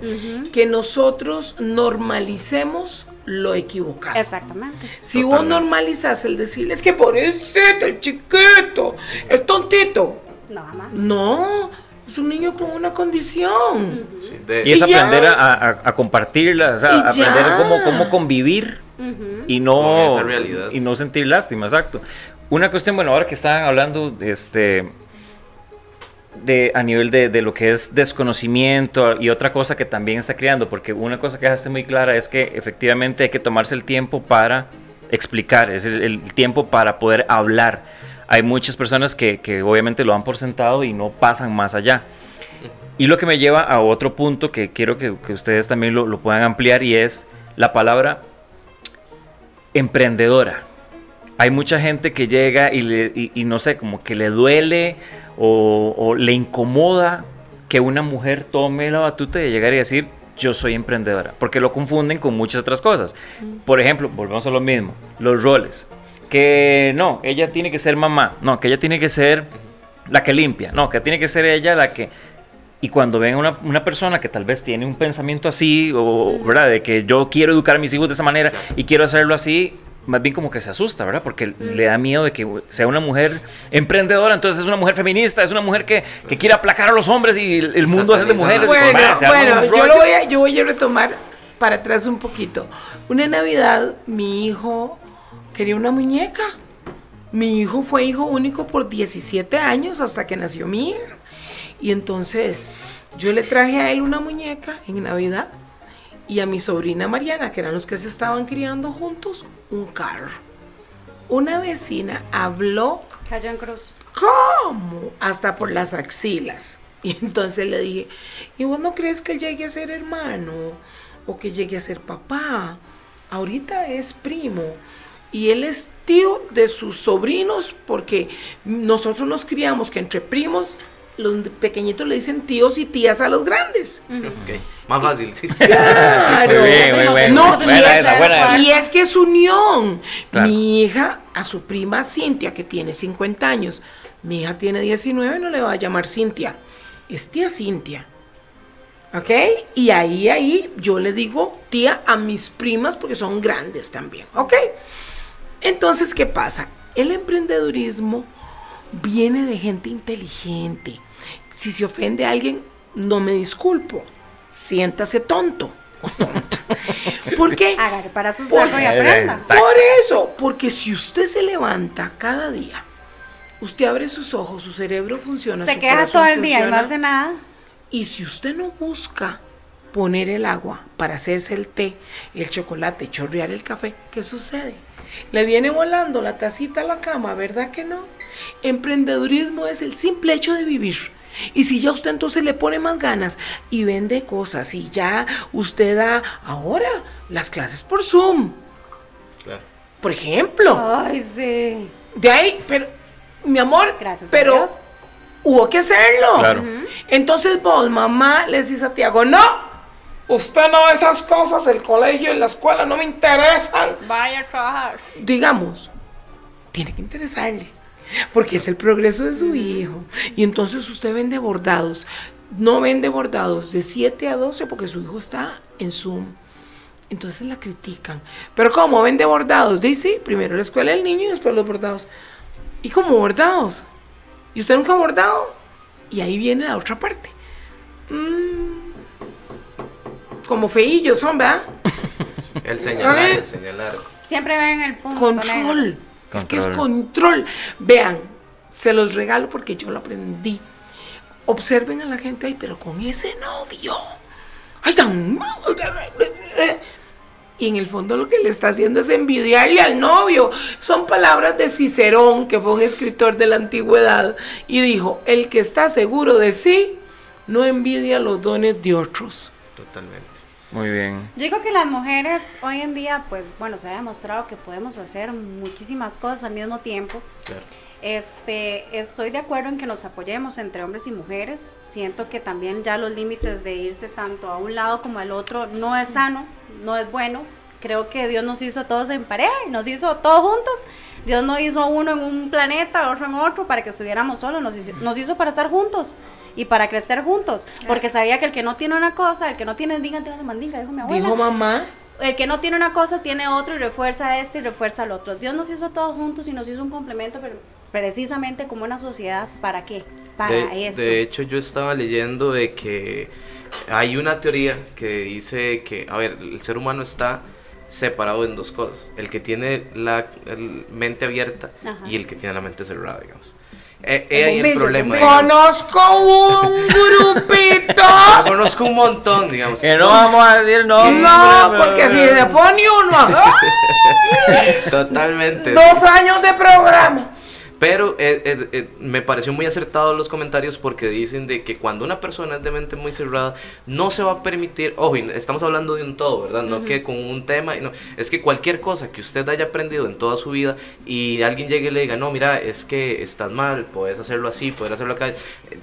Que nosotros normalicemos lo equivocado. Exactamente. Si vos Totalmente. normalizas el decirle, es que pobrecito, el chiquito, es tontito. Nada más. No, Es un niño con una condición. Sí, de- Y es Y aprender a, a- a compartirla, o sea, Y aprender ya. cómo, cómo convivir y no, esa realidad. y no sentir lástima, exacto. Una cuestión, bueno, ahora que estaban hablando este, de, a nivel de, de lo que es desconocimiento y otra cosa que también está creando, porque una cosa que dejaste muy clara es que efectivamente hay que tomarse el tiempo para explicar, es el, el tiempo para poder hablar. Hay muchas personas que, que obviamente lo dan por sentado y no pasan más allá. Y lo que me lleva a otro punto que quiero que, que ustedes también lo, lo puedan ampliar y es la palabra emprendedora. Hay mucha gente que llega y, le- y no sé, como que le duele o, o le incomoda que una mujer tome la batuta de llegar y decir, yo soy emprendedora, porque lo confunden con muchas otras cosas. Por ejemplo, volvemos a lo mismo, los roles. Que no, ella tiene que ser mamá, no, que ella tiene que ser la que limpia, no, que tiene que ser ella la que... Y cuando ven a una, una persona que tal vez tiene un pensamiento así, o, ¿verdad? De que yo quiero educar a mis hijos de esa manera y quiero hacerlo así, más bien como que se asusta, ¿verdad? Porque le da miedo de que sea una mujer emprendedora, entonces es una mujer feminista, es una mujer que, que quiere aplacar a los hombres y el, el mundo es de mujeres. Bueno, bueno, yo, lo voy a, yo voy a retomar para atrás un poquito. Una Navidad, mi hijo quería una muñeca. Mi hijo fue hijo único por 17 años hasta que nació mi hija. Y entonces yo le traje a él una muñeca en Navidad y a mi sobrina Mariana, que eran los que se estaban criando juntos, un carro. Una vecina habló Cayó en cruz. ¿Cómo? Hasta por las axilas. Y entonces le dije, ¿y vos no crees que llegue a ser hermano? ¿O que llegue a ser papá? Ahorita es primo. Y él es tío de sus sobrinos porque nosotros nos criamos que entre primos los pequeñitos le dicen tíos y tías a los grandes. Ok, Más fácil, sí. Claro. Muy bien, muy bien. No, Buena y, es, esa, buena esa. y es que es unión. Claro. Mi hija, a su prima Cintia, que tiene 50 años, mi hija tiene 19, no le va a llamar Cintia, es tía Cintia. ¿Ok? Y ahí, ahí yo le digo tía a mis primas porque son grandes también. ¿Ok? Entonces, ¿qué pasa? El emprendedurismo viene de gente inteligente. Si se ofende a alguien, no me disculpo. Siéntase tonto. ¿Por qué? Agarre para su saco y aprenda. Por eso, porque si usted se levanta cada día, usted abre sus ojos, su cerebro funciona, Se su corazón todo el día y no hace nada. y si usted no busca poner el agua para hacerse el té, el chocolate, chorrear el café, ¿qué sucede? Le viene volando la tacita a la cama, ¿verdad que no? Emprendedurismo es el simple hecho de vivir. Y si ya usted entonces le pone más ganas y vende cosas y ya usted da ahora las clases por Zoom, Claro. por ejemplo. Ay, sí. De ahí, pero, mi amor, Gracias a pero Dios. hubo que hacerlo. Claro. Entonces vos, mamá, le decís a Tiago, no, usted no ve esas cosas, el colegio y la escuela no me interesan. Vaya a trabajar. Digamos, tiene que interesarle, porque es el progreso de su hijo. Y entonces usted vende bordados, no vende bordados de 7 a 12 porque su hijo está en Zoom. Entonces la critican. Pero ¿cómo vende bordados? Dice, primero la escuela del niño y después los bordados. ¿Y cómo bordados? ¿Y usted nunca ha bordado? Y ahí viene la otra parte. Mm, como feillos son, ¿verdad? El señalar, ver. el señalar. Siempre ven el punto. Control. Es que es Control. control. Vean, se los regalo porque yo lo aprendí. Observen a la gente ahí, pero con ese novio. Ay, tan. Y en el fondo lo que le está haciendo es envidiarle al novio. Son palabras de Cicerón, que fue un escritor de la antigüedad, y dijo, el que está seguro de sí, no envidia los dones de otros. Totalmente. Muy bien. Yo digo que las mujeres hoy en día, pues bueno, se ha demostrado que podemos hacer muchísimas cosas al mismo tiempo. Claro. Este, estoy de acuerdo en que nos apoyemos entre hombres y mujeres. Siento que también ya los límites de irse tanto a un lado como al otro no es sano, no es bueno. Creo que Dios nos hizo a todos en pareja y nos hizo todos juntos. Dios no hizo uno en un planeta, otro en otro para que estuviéramos solos. Nos hizo, nos hizo para estar juntos y para crecer juntos. Porque sabía que el que no tiene una cosa, el que no tiene, diga, tenga mandinga, dijo mi abuela. Dijo mamá, el que no tiene una cosa tiene otro y refuerza este y refuerza el otro. Dios nos hizo todos juntos y nos hizo un complemento, pero precisamente como una sociedad, ¿para qué? Para de, eso. de hecho, yo estaba leyendo de que hay una teoría que dice que, a ver, el ser humano está separado en dos cosas. El que tiene la el mente abierta Ajá. y el que tiene la mente cerrada, digamos. Eh, eh, ahí el problema. Conozco un grupito. Conozco un montón, digamos. Que no vamos a decir no. No, porque si se pone uno a- Totalmente. dos años de programa. Pero eh, eh, eh, me pareció muy acertado los comentarios porque dicen de que cuando una persona es de mente muy cerrada, no se va a permitir, ojo, estamos hablando de un todo, ¿verdad? No que con un tema, y no, es que cualquier cosa que usted haya aprendido en toda su vida y alguien llegue y le diga, no, mira, es que estás mal, puedes hacerlo así, puedes hacerlo acá,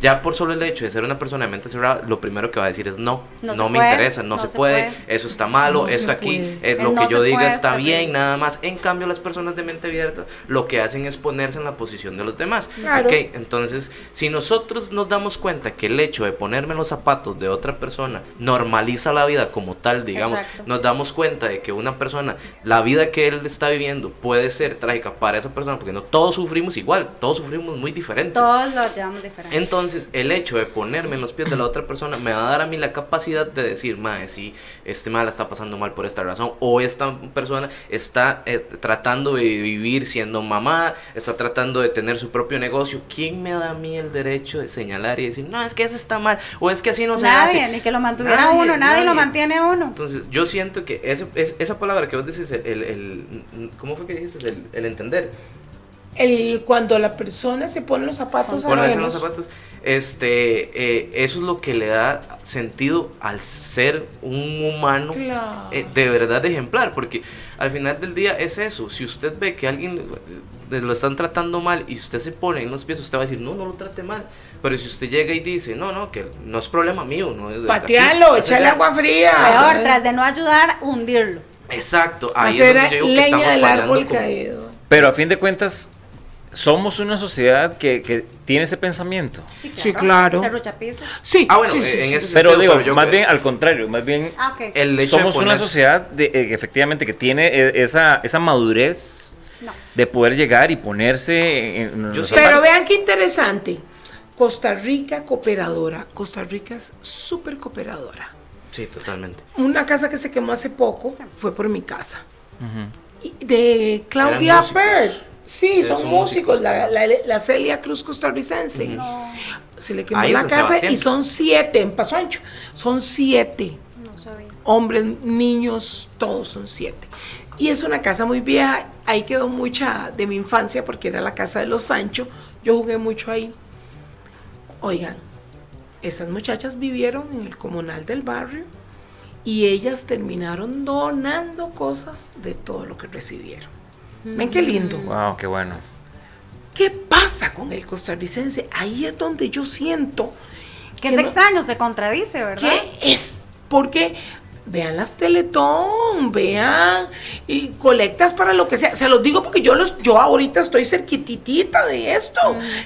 ya por solo el hecho de ser una persona de mente cerrada, lo primero que va a decir es no, no, No me puede, interesa, no, no se, se puede, puede. eso está malo, No esto aquí, es lo no que yo diga está bien, bien. nada más. En cambio, las personas de mente abierta lo que hacen es ponerse en la posición de los demás. Claro. Entonces, si nosotros nos damos cuenta que el hecho de ponerme los zapatos de otra persona normaliza la vida como tal, digamos, Exacto. nos damos cuenta de que una persona, la vida que él está viviendo puede ser trágica para esa persona, porque no todos sufrimos igual, todos sufrimos muy diferentes. Todos lo llamamos diferente. Entonces, el hecho de ponerme en los pies de la otra persona me va a dar a mí la capacidad de decir, madre, si este mal está pasando mal por esta razón, o esta persona está eh, tratando de vivir siendo mamá, está tratando de tener su propio negocio. ¿Quién me da a mí el derecho de señalar y decir, no, es que eso está mal, o es que así no se nadie, hace? ni que lo mantuviera Nadie, uno, nadie, lo nadie. mantiene a uno. Entonces, yo siento que ese- es- esa palabra que vos decís, el, el- el- ¿cómo fue que dijiste? El, el entender. El, cuando la persona se pone los zapatos ponerse en los zapatos. Este, eh, eso es lo que le da sentido al ser un humano Claro. eh, de verdad ejemplar, porque al final del día es eso. Si usted ve que alguien lo están tratando mal y usted se pone en los pies, usted va a decir, no, no lo trate mal. Pero si usted llega y dice, no, no, que no es problema mío, no es Patealo, echarle agua fría. Peor, tras de no ayudar, hundirlo. Exacto, ahí es Hacer donde yo digo que leña estamos del árbol como- caído. Pero a fin de cuentas, somos una sociedad que, que tiene ese pensamiento. Sí, claro. Sí, Ah, bueno, sí, sí, en ese. Pero sentido, digo, pero yo más que- bien al contrario, más bien Ah, ok. El hecho de somos una sociedad de, eh, que efectivamente que tiene eh, esa, esa madurez No. de poder llegar y ponerse en, en Yo Pero zapatos. vean qué interesante. Costa Rica cooperadora. Costa Rica es súper cooperadora. Sí, totalmente. Una casa que se quemó hace poco fue por mi casa. De Claudia. Bird. Sí, son son músicos. La, la- la Celia Cruz costarricense. No, Se le quemó Ahí la casa Sebastián. y son siete en Paso Ancho. Son siete. no sabía. hombres, niños, todos son siete. Y es una casa muy vieja, ahí quedó mucha de mi infancia porque era la casa de los Sancho, yo jugué mucho ahí. Oigan, esas muchachas vivieron en el comunal del barrio y ellas terminaron donando cosas de todo lo que recibieron. Ven qué lindo. Wow, qué bueno. ¿Qué pasa con el costarricense? Ahí es donde yo siento Que que es no- extraño, se contradice, ¿verdad? ¿Qué es? Porque vean las Teletón, vean y colectas para lo que sea. Se los digo porque yo los, yo ahorita estoy cerquititita de esto.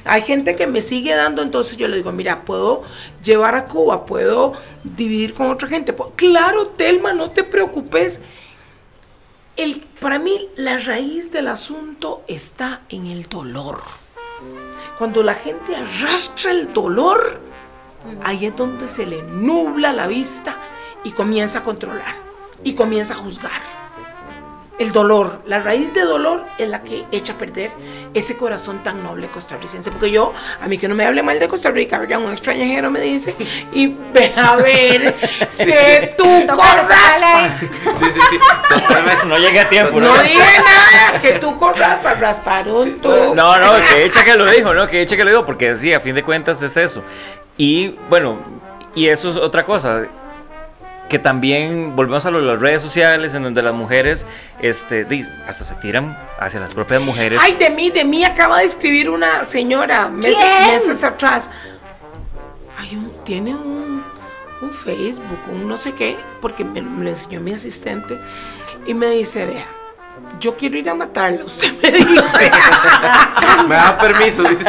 Hay gente que me sigue dando, entonces yo le digo, mira, puedo llevar a Cuba, puedo dividir con otra gente. Claro, Telma, no te preocupes. El, para mí, la raíz del asunto está en el dolor. Cuando la gente arrastra el dolor, ahí es donde se le nubla la vista y comienza a controlar y comienza a juzgar. El dolor, la raíz de dolor es la que echa a perder ese corazón tan noble costarricense. Porque yo, a mí que no me hable mal de Costa Rica, ¿verdad? Un extranjero me dice, y ve a ver que tú corras. Sí, sí, sí, totalmente. No llegué a tiempo, ¿no? No dije nada, que tú corras para raspar un tú. No, no, que echa que lo dijo, ¿no? Que echa que lo dijo, porque sí, a fin de cuentas es eso. Y bueno, y eso es otra cosa. Que también volvemos a lo de las redes sociales, en donde las mujeres este, hasta se tiran hacia las propias mujeres. Ay, de mí, de mí acaba de escribir una señora meses, meses atrás. Ay, un- tiene un, un Facebook, un no sé qué, porque me, me lo enseñó mi asistente. Y me dice, vea, yo quiero ir a matarla, usted me dice. Me da permiso. dice.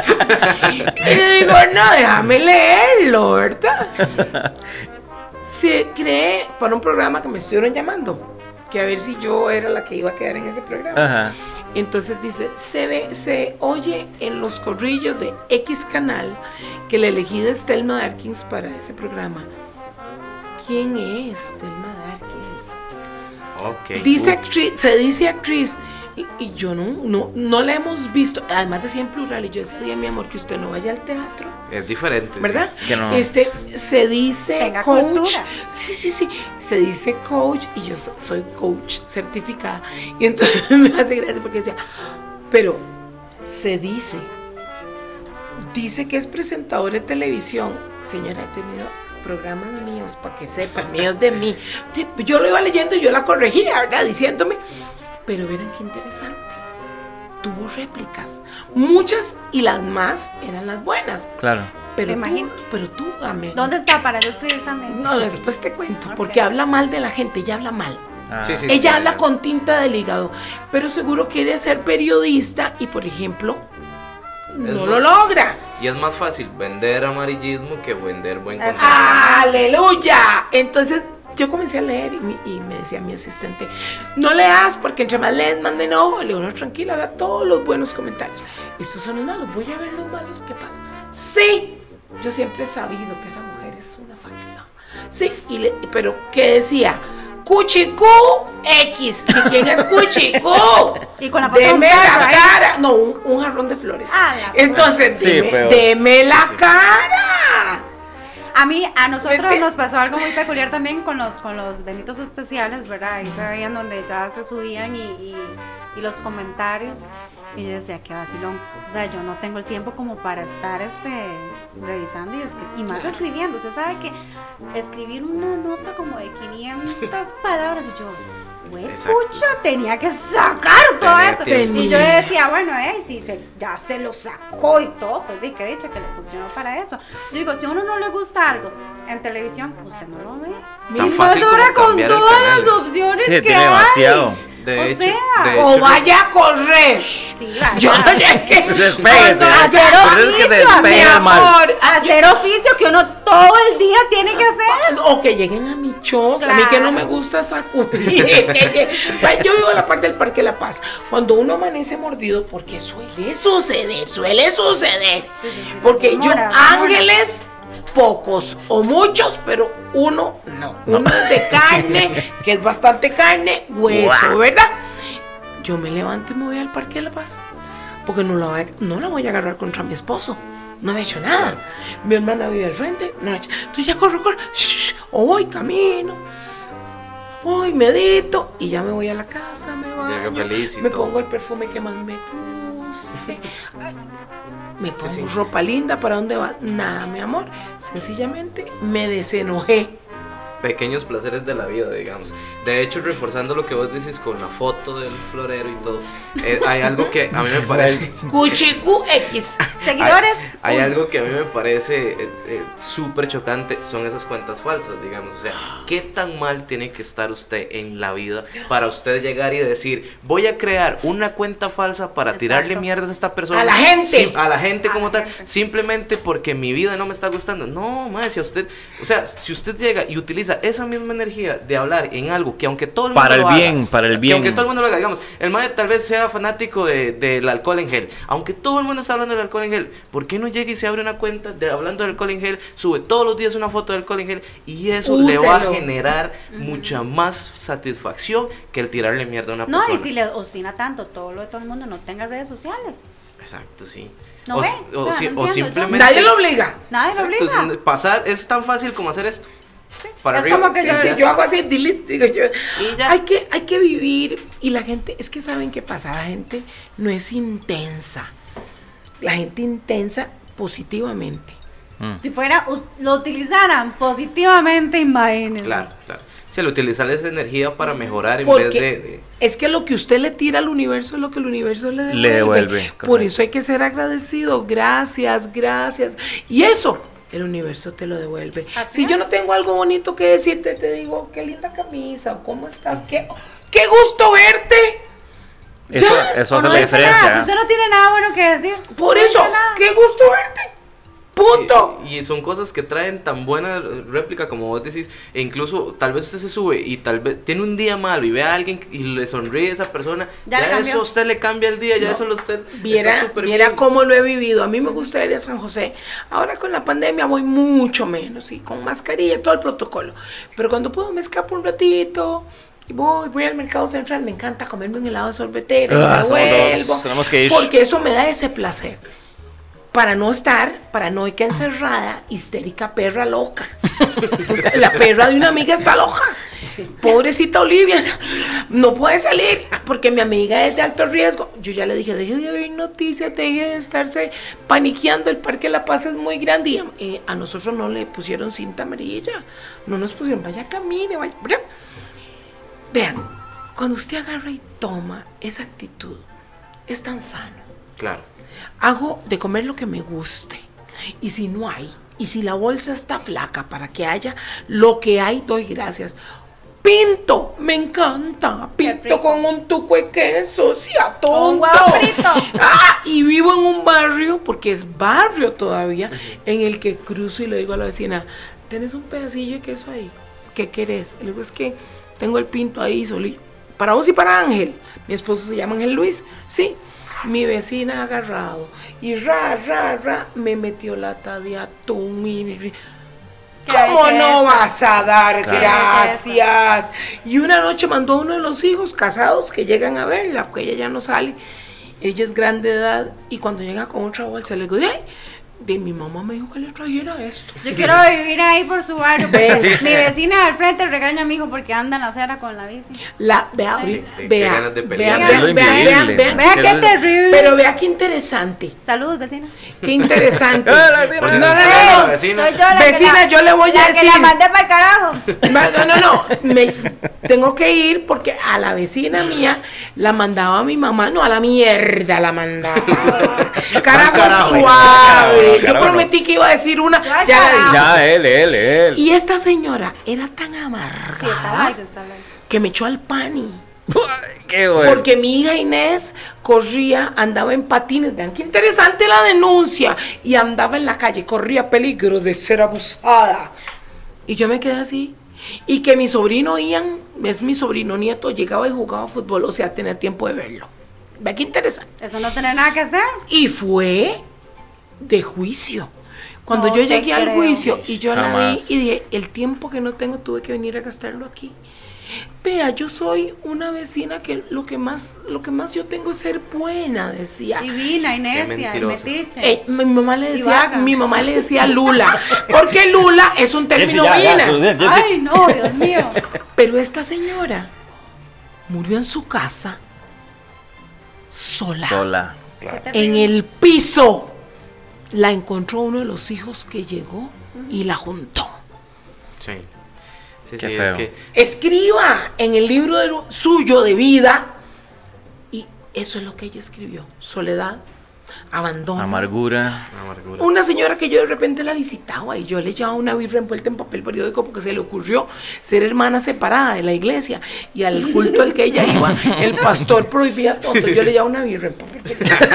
y le digo, no, déjame leerlo, ¿verdad? Se cree para un programa que me estuvieron llamando, que a ver si yo era la que iba a quedar en ese programa. Ajá. Entonces dice, se ve, se oye en los corrillos de X canal que la elegida es Thelma Darkins para ese programa. ¿Quién es Thelma Darkins? Ok. Dice actriz, se dice actriz. Y, y yo no, no, no la hemos visto. Además decía en plural. Y yo decía, "Día, mi amor, que usted no vaya al teatro. es diferente. sí. ¿Verdad? Que no. Este, se dice Tenga coach. cultura. Sí, sí, sí. Se dice coach y yo so- soy coach certificada. Y entonces me hace gracia porque decía, pero se dice, dice que es presentador de televisión. Señora, he tenido programas míos para que sepan, míos de mí. Yo lo iba leyendo y yo la corregía, ¿verdad? Diciéndome, pero verán qué interesante. Tuvo réplicas, muchas y las más eran las buenas. Claro. Pero Me tú, imagino. pero tú, amén. ¿Dónde está para yo escribir también? No, después te cuento, porque habla mal de la gente, ella habla mal. Ah. Sí, sí. ella habla con tinta del hígado, pero seguro quiere ser periodista y, por ejemplo, no lo logra. Y es más fácil vender amarillismo que vender buen contenido. ¡Aleluya! Entonces yo comencé a leer y, me decía mi asistente, no leas porque entre más lees, más me enojo. Le digo, no, tranquila, vea todos los buenos comentarios. Estos son los malos, voy a ver los malos, ¿qué pasa? Sí, yo siempre he sabido que esa mujer es una falsa. Sí, y le- pero ¿qué decía? Cuchicú X. ¿Y quién es Cuchicú? Y con la foto de un Deme la ahí. cara. No, un, un jarrón de flores. Ah, Entonces, Sí, deme, la Sí. cara. A mí, a nosotros nos pasó algo muy peculiar también con los, con los benditos especiales, ¿verdad? Ahí se veían donde ya se subían y, y- y los comentarios. Y yo decía, qué vacilón. O sea, yo no tengo el tiempo como para estar este, revisando y, escri- y más escribiendo. Usted sabe que escribir una nota como de 500 palabras y yo, güey, pucha, tenía que sacar todo Tenía eso. Y yo decía, bueno, eh, si se, ya se lo sacó y todo, pues di que dicha que le funcionó para eso. Yo digo, si a uno no le gusta algo en televisión, usted no lo ve. Tan fácil más ahora con todas canal. las opciones Sí, que tiene hay. demasiado. De o hecho, sea, de O hecho, vaya a correr. Sí, vaya. Yo es que. Despéguese. Hacer es que se oficio, despegue mi mal. hacer oficio que uno todo el día tiene que hacer. O que lleguen a mi choza. A mí que no me gusta sacudir. Yo vivo en la parte del Parque La Paz. Cuando uno amanece mordido, porque suele suceder, suele suceder. Sí, sí, sí, Porque yo, ángeles, pocos o muchos, pero uno no. Uno de carne, que es bastante carne, hueso, ¿verdad? Yo me levanto y me voy al Parque de la Paz. Porque no la, voy a, no la voy a agarrar contra mi esposo. No me ha hecho nada. Mi hermana vive al frente. No ha hecho. Entonces ya corro, corro. shh, o voy camino. Voy, medito. Y ya me voy a la casa, me baño. Me pongo el perfume que más me guste. Ay, me pongo sí. ropa linda. ¿Para dónde va? Nada, mi amor. Sencillamente me desenojé. pequeños placeres de la vida, digamos. De hecho, reforzando lo que vos dices con la foto del florero y todo, eh, hay algo que a mí me parece... Cuchicu X. Seguidores. Hay uno. algo que a mí me parece eh, eh, súper chocante, son esas cuentas falsas, digamos. O sea, ¿qué tan mal tiene que estar usted en la vida para usted llegar y decir, voy a crear una cuenta falsa para tirarle Exacto. mierdas a esta persona? A la gente. Sim- a la gente A como la tal, gente. simplemente porque mi vida no me está gustando. No, madre, si a usted, o sea, si usted llega y utiliza esa misma energía de hablar en algo que aunque todo el mundo Para el lo haga, bien, para el que bien. aunque todo el mundo lo haga, digamos, el madre tal vez sea fanático de- del alcohol en gel, aunque todo el mundo está hablando del alcohol en gel, ¿por qué no llega y se abre una cuenta de hablando del alcohol en gel, sube todos los días una foto del alcohol en gel y eso le va a generar mucha más satisfacción que el tirarle mierda a una No, persona? y si le obstina tanto todo lo de todo el mundo, no tenga redes sociales. Exacto, sí. ¿No o, ve? o si- no o simplemente Nadie lo obliga. Nadie lo obliga. Pasar es tan fácil como hacer esto. Para Es arriba, como que sí, yo- hago así, delete, digo yo. Y ya. Hay que, hay que vivir. Y la gente, es que saben qué pasa, la gente no es intensa. La gente intensa positivamente. Mm. Si fuera, lo utilizaran positivamente, imagínense. Claro, claro. Si al utilizar esa energía para mejorar en Porque vez de, de- es que lo que usted le tira al universo es lo que el universo le devuelve. Le devuelve, Por eso hay que ser agradecido. Gracias, gracias. Y eso, el universo te lo devuelve. Así si yo no tengo algo bonito que decirte, te digo, qué linda camisa, o cómo estás, qué, qué gusto verte. Eso, Ya. eso hace no la nada, diferencia. Si usted no tiene nada bueno que decir. Por no eso, qué gusto verte. Punto. Y, y son cosas que traen tan buena réplica como vos decís, e incluso tal vez usted se sube y tal vez tiene un día malo y ve a alguien y le sonríe a esa persona, Ya ya, eso a usted le cambia el día, ya eso a usted Viera, viera bien. cómo lo he vivido. A mí me gusta ir a San José. Ahora con la pandemia voy mucho menos y con mascarilla, todo el protocolo. Pero cuando puedo me escapo un ratito y voy, voy al mercado central. Me encanta comerme un helado de sorbetera. y Ah, me somos dos, vuelvo. tenemos que ir. Porque eso me da ese placer. Para no estar paranoica encerrada, histérica perra loca. La perra de una amiga está loca. Pobrecita Olivia, no puede salir porque mi amiga es de alto riesgo. Yo ya le dije, deje de oír noticias, deje de estarse paniqueando, el Parque La Paz es muy grande. Y eh, a nosotros no le pusieron cinta amarilla, no nos pusieron, vaya camine, vaya. Vean, cuando usted agarra y toma esa actitud, es tan sano Claro. Hago de comer lo que me guste. Y si no hay, y si la bolsa está flaca para que haya lo que hay, doy gracias. Pinto, me encanta. Pinto con un tuco de queso, Con tonto. un huevo frito. Ah, y vivo en un barrio, porque es barrio todavía, en el que cruzo y le digo a la vecina, ¿tienes un pedacillo de queso ahí? ¿Qué querés? Le digo, es que tengo el pinto ahí solito. Para vos y para Ángel. Mi esposo se llama Ángel Luis. Sí. Mi vecina ha agarrado y ra, ra, ra, me metió lata de atún. y- ¿Cómo no vas a dar gracias? Y una noche mandó a uno de los hijos casados que llegan a verla, porque ella ya no sale. Ella es grande de edad y cuando llega con otra bolsa le digo, "Ay, de mi mamá me dijo que le trajera esto. Yo quiero vivir ahí por su barrio. Porque Mi vecina del frente regaña a mi hijo porque anda en la acera con la bici. La, vea, Sí. vea, vea, vea, vea, vea, vea, Vea qué terrible. Pero vea qué interesante, Saludos, vecina. qué interesante. No, no, no, vecina. Soy yo la Vecina, la, yo le voy a la que decir. la mandé para el carajo. No, no, no, me, tengo que ir porque a la vecina mía la mandaba mi mamá, no a la mierda la mandaba. Carajo carajo, Yo prometí que iba a decir una, Ya, ya. Ya, él, él, él. Y esta señora era tan Sí, está amargada light, está light. que me echó al pani. Qué bueno. Porque mi hija Inés corría, andaba en patines, vean qué interesante la denuncia, y andaba en la calle, corría peligro de ser abusada. Y yo me quedé así. Y que mi sobrino Ian, es mi sobrino nieto, llegaba y jugaba fútbol, o sea, tenía tiempo de verlo. Vean qué interesante. Eso no tiene nada que hacer. Y fue de juicio. Cuando No yo llegué al juicio y yo la vi y dije, el tiempo que no tengo tuve que venir a gastarlo aquí. Vea, yo soy una vecina que lo que más, lo que más yo tengo es ser buena, decía. Divina, Inesia, metiche. Eh, mi mamá le decía, mi mamá le decía Lula, porque Lula es un término vina. Jessy. Ay, no, Dios mío. Pero esta señora murió en su casa sola. Sola. Claro. En el piso la encontró uno de los hijos que llegó y la juntó. Sí. Sí, Qué sí, feo. es que Escriba en el libro de lo- suyo de vida. Y eso es lo que ella escribió. Soledad, abandono. Amargura. amargura. Una señora que yo de repente la visitaba y yo le llevaba una birra envuelta en papel periódico porque se le ocurrió ser hermana separada de la iglesia y al culto al que ella iba, el pastor prohibía todo. Yo le llevaba una birra en papel periódico.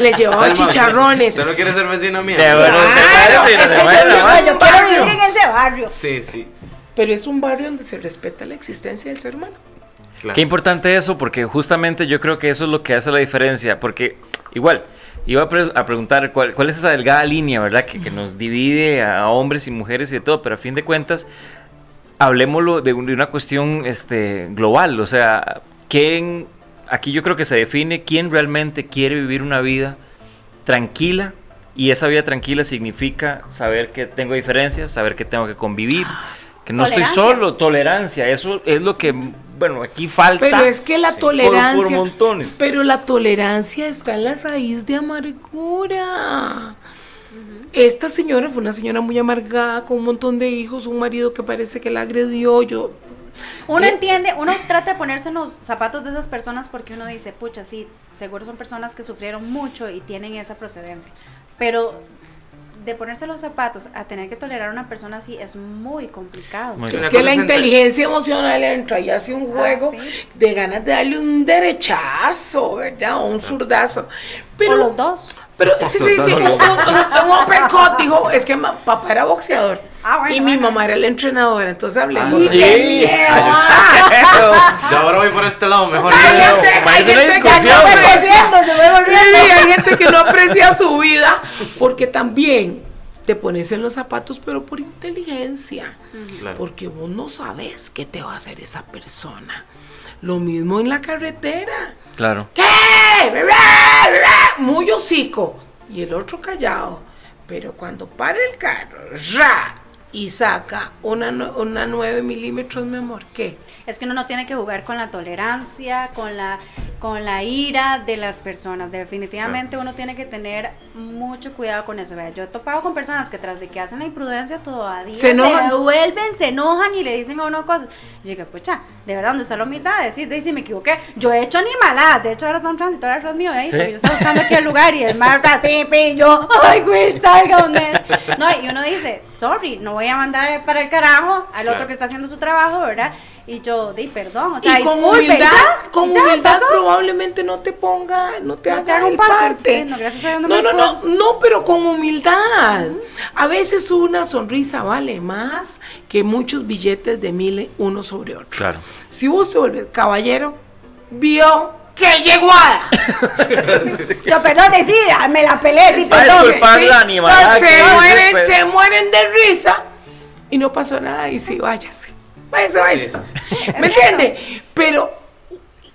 Le llevaba chicharrones. ¿Usted no quiere ser bueno, Claro, ¿te parece? es que yo quiero vivir en ese barrio. Sí, sí. Pero es un barrio donde se respeta la existencia del ser humano. Claro. Qué importante eso, porque justamente yo creo que eso es lo que hace la diferencia, porque igual, iba a, pre- a preguntar cuál, cuál es esa delgada línea, ¿verdad? Que, que nos divide a hombres y mujeres y de todo, pero a fin de cuentas, hablemoslo de, un- de una cuestión este, global, o sea, ¿quién, aquí yo creo que se define quién realmente quiere vivir una vida tranquila, y esa vida tranquila significa saber que tengo diferencias, saber que tengo que convivir, que no estoy solo, tolerancia, eso es lo que, bueno, aquí falta. Pero es que la Sí. tolerancia. Por- por montones. Pero la tolerancia está en la raíz de amargura. Esta señora fue una señora muy amargada, con un montón de hijos, un marido que parece que la agredió. Yo. Uno Eh, entiende, uno trata de ponerse en los zapatos de esas personas porque uno dice, pucha, sí, seguro son personas que sufrieron mucho y tienen esa procedencia. Pero de ponerse los zapatos a tener que tolerar a una persona así es muy complicado. Muy Es que la inteligencia emocional entra y hace un Ah, juego sí. de ganas de darle un derechazo, ¿verdad? O un zurdazo. o Pero los dos. Pero sí, sí, sí, un, un, un, un uppercut, dijo, es que papá era boxeador Ah, bueno, y mi mamá era la entrenadora, entonces hablemos Ah, de sí. Yo ahora voy por este lado, mejor. Hay gente, hay es una gente que discusión, no Sí, hay gente que no aprecia su vida porque también te pones en los zapatos, pero por inteligencia. Claro. Porque vos no sabes qué te va a hacer esa persona. Lo mismo en la carretera. Claro. ¿Qué? Bebé, bebé. Muy hocico. Y el otro callado. Pero cuando para el carro, ¡ra! Y saca una, una 9 milímetros, mi amor, ¿qué? Es que uno no tiene que jugar con la tolerancia, con la, con la ira de las personas. Definitivamente uno tiene que tener mucho cuidado con eso. Vea, yo he topado con personas que tras de que hacen la imprudencia todavía Se enojan. vuelven, se enojan y le dicen a uno cosas. Y yo digo, pucha, de verdad, ¿dónde está la? De decir, de si me equivoqué. Yo he hecho animaladas. De hecho, ahora están transitorias atrás mío, ¿eh? Sí. Yo estaba buscando aquí el lugar y el mar, ta, pi, pi, y yo, ay, güey, salga donde es. No, y uno dice, sorry, no voy a mandar para el carajo al otro que está haciendo su trabajo, ¿verdad? Y yo, di perdón, o sea, y con disculpe, humildad, ya, con ya, humildad pasó. probablemente no te ponga, no te No te haga el parte, parte. sí, no, gracias a Dios no no, me no, no, no, pero con humildad. A veces una sonrisa vale más que muchos billetes de mil uno sobre otro. Claro. Si vos te vuelves caballero, vio que llegó a Yo, perdón, decía, me la peleé, a perdón. la animalada se, mueren, se mueren de risa y no pasó nada y sí, váyase. Váyase, váyase. ¿Me entiende? Pero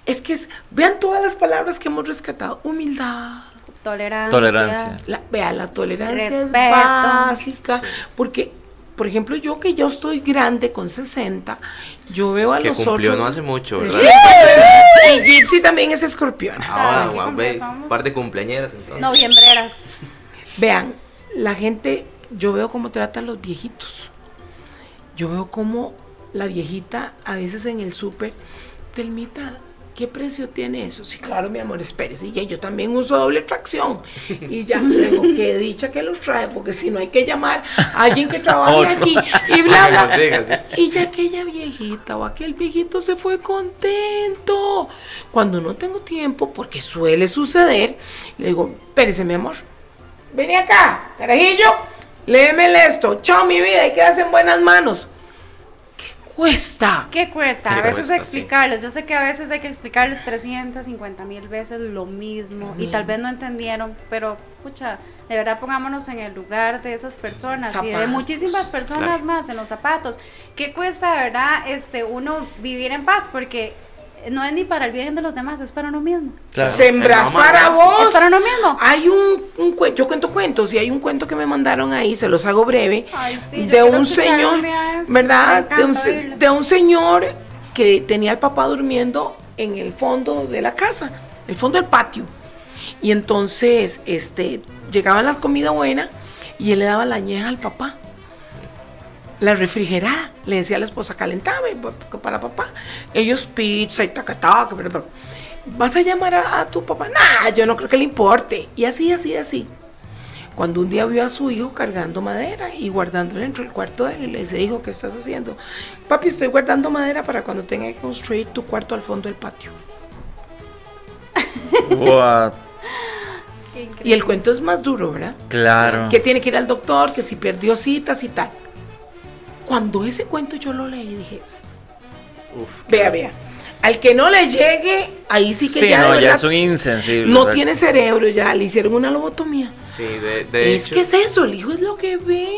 es que es, vean todas las palabras que hemos rescatado. Humildad. Tolerancia. Tolerancia. La, vea, la tolerancia es básica. Porque, por ejemplo, yo que yo estoy grande con 60, yo veo a Que los cumplió otros. no hace mucho, Sí, ¿verdad? Y Gypsy también es escorpión. Ahora, ¿qué Juan Bey, conversamos? par de cumpleañeras entonces. Noviembreras. Vean, la gente, yo veo cómo tratan los viejitos. Yo veo cómo la viejita, a veces en el súper, Telmita, ¿qué precio tiene eso? Sí, claro, mi amor, espérese. Y ya yo también uso doble tracción. Y ya, luego, qué dicha que los trae, porque si no hay que llamar a alguien que trabaje aquí y bla, bla. Y ya aquella viejita o aquel viejito se fue contento. Cuando no tengo tiempo, porque suele suceder, le digo, espérese, mi amor. Vení acá, carajillo, léeme esto. Chao, mi vida, y quedas en buenas manos. ¿Qué cuesta? ¿Qué cuesta? ¿Qué a veces cuesta? explicarles. Yo sé que a veces hay que explicarles 350 mil veces lo mismo y tal vez no entendieron, pero pucha, de verdad pongámonos en el lugar de esas personas y de Zapatos. muchísimas personas Claro. más en los zapatos. ¿Qué cuesta, de verdad, este, uno vivir en paz? Porque no es ni para el bien de los demás, es para uno mismo. Claro. Sembras para vos. Es para uno mismo. Hay un, un cuento, yo cuento cuentos y hay un cuento que me mandaron ahí, se los hago breve, Ay, sí, de un señor. ¿verdad? De un, de un señor que tenía al papá durmiendo en el fondo de la casa, el fondo del patio. Y entonces, este, llegaba la comida buena y él le daba la añeja al papá. La refrigerada, le decía a la esposa, calentame pa- para papá. Ellos pizza y tacataca, pero, pero, ¿vas a llamar a, a tu papá? Nah, yo no creo que le importe. Y así, así, así. Cuando un día vio a su hijo cargando madera y guardándola dentro del cuarto de él, y le dice, hijo, ¿qué estás haciendo? Papi, estoy guardando madera para cuando tenga que construir tu cuarto al fondo del patio. What? Y el cuento es más duro, ¿verdad? Claro. Que tiene que ir al doctor, que si perdió citas y tal. Cuando ese cuento yo lo leí, dije, Uf, vea, vea. Al que no le llegue, ahí sí que Sí, ya, no, ya es un insensible. no ¿verdad? tiene cerebro, ya le hicieron una lobotomía. Sí, de, de es hecho, que es eso, el hijo es lo que ve.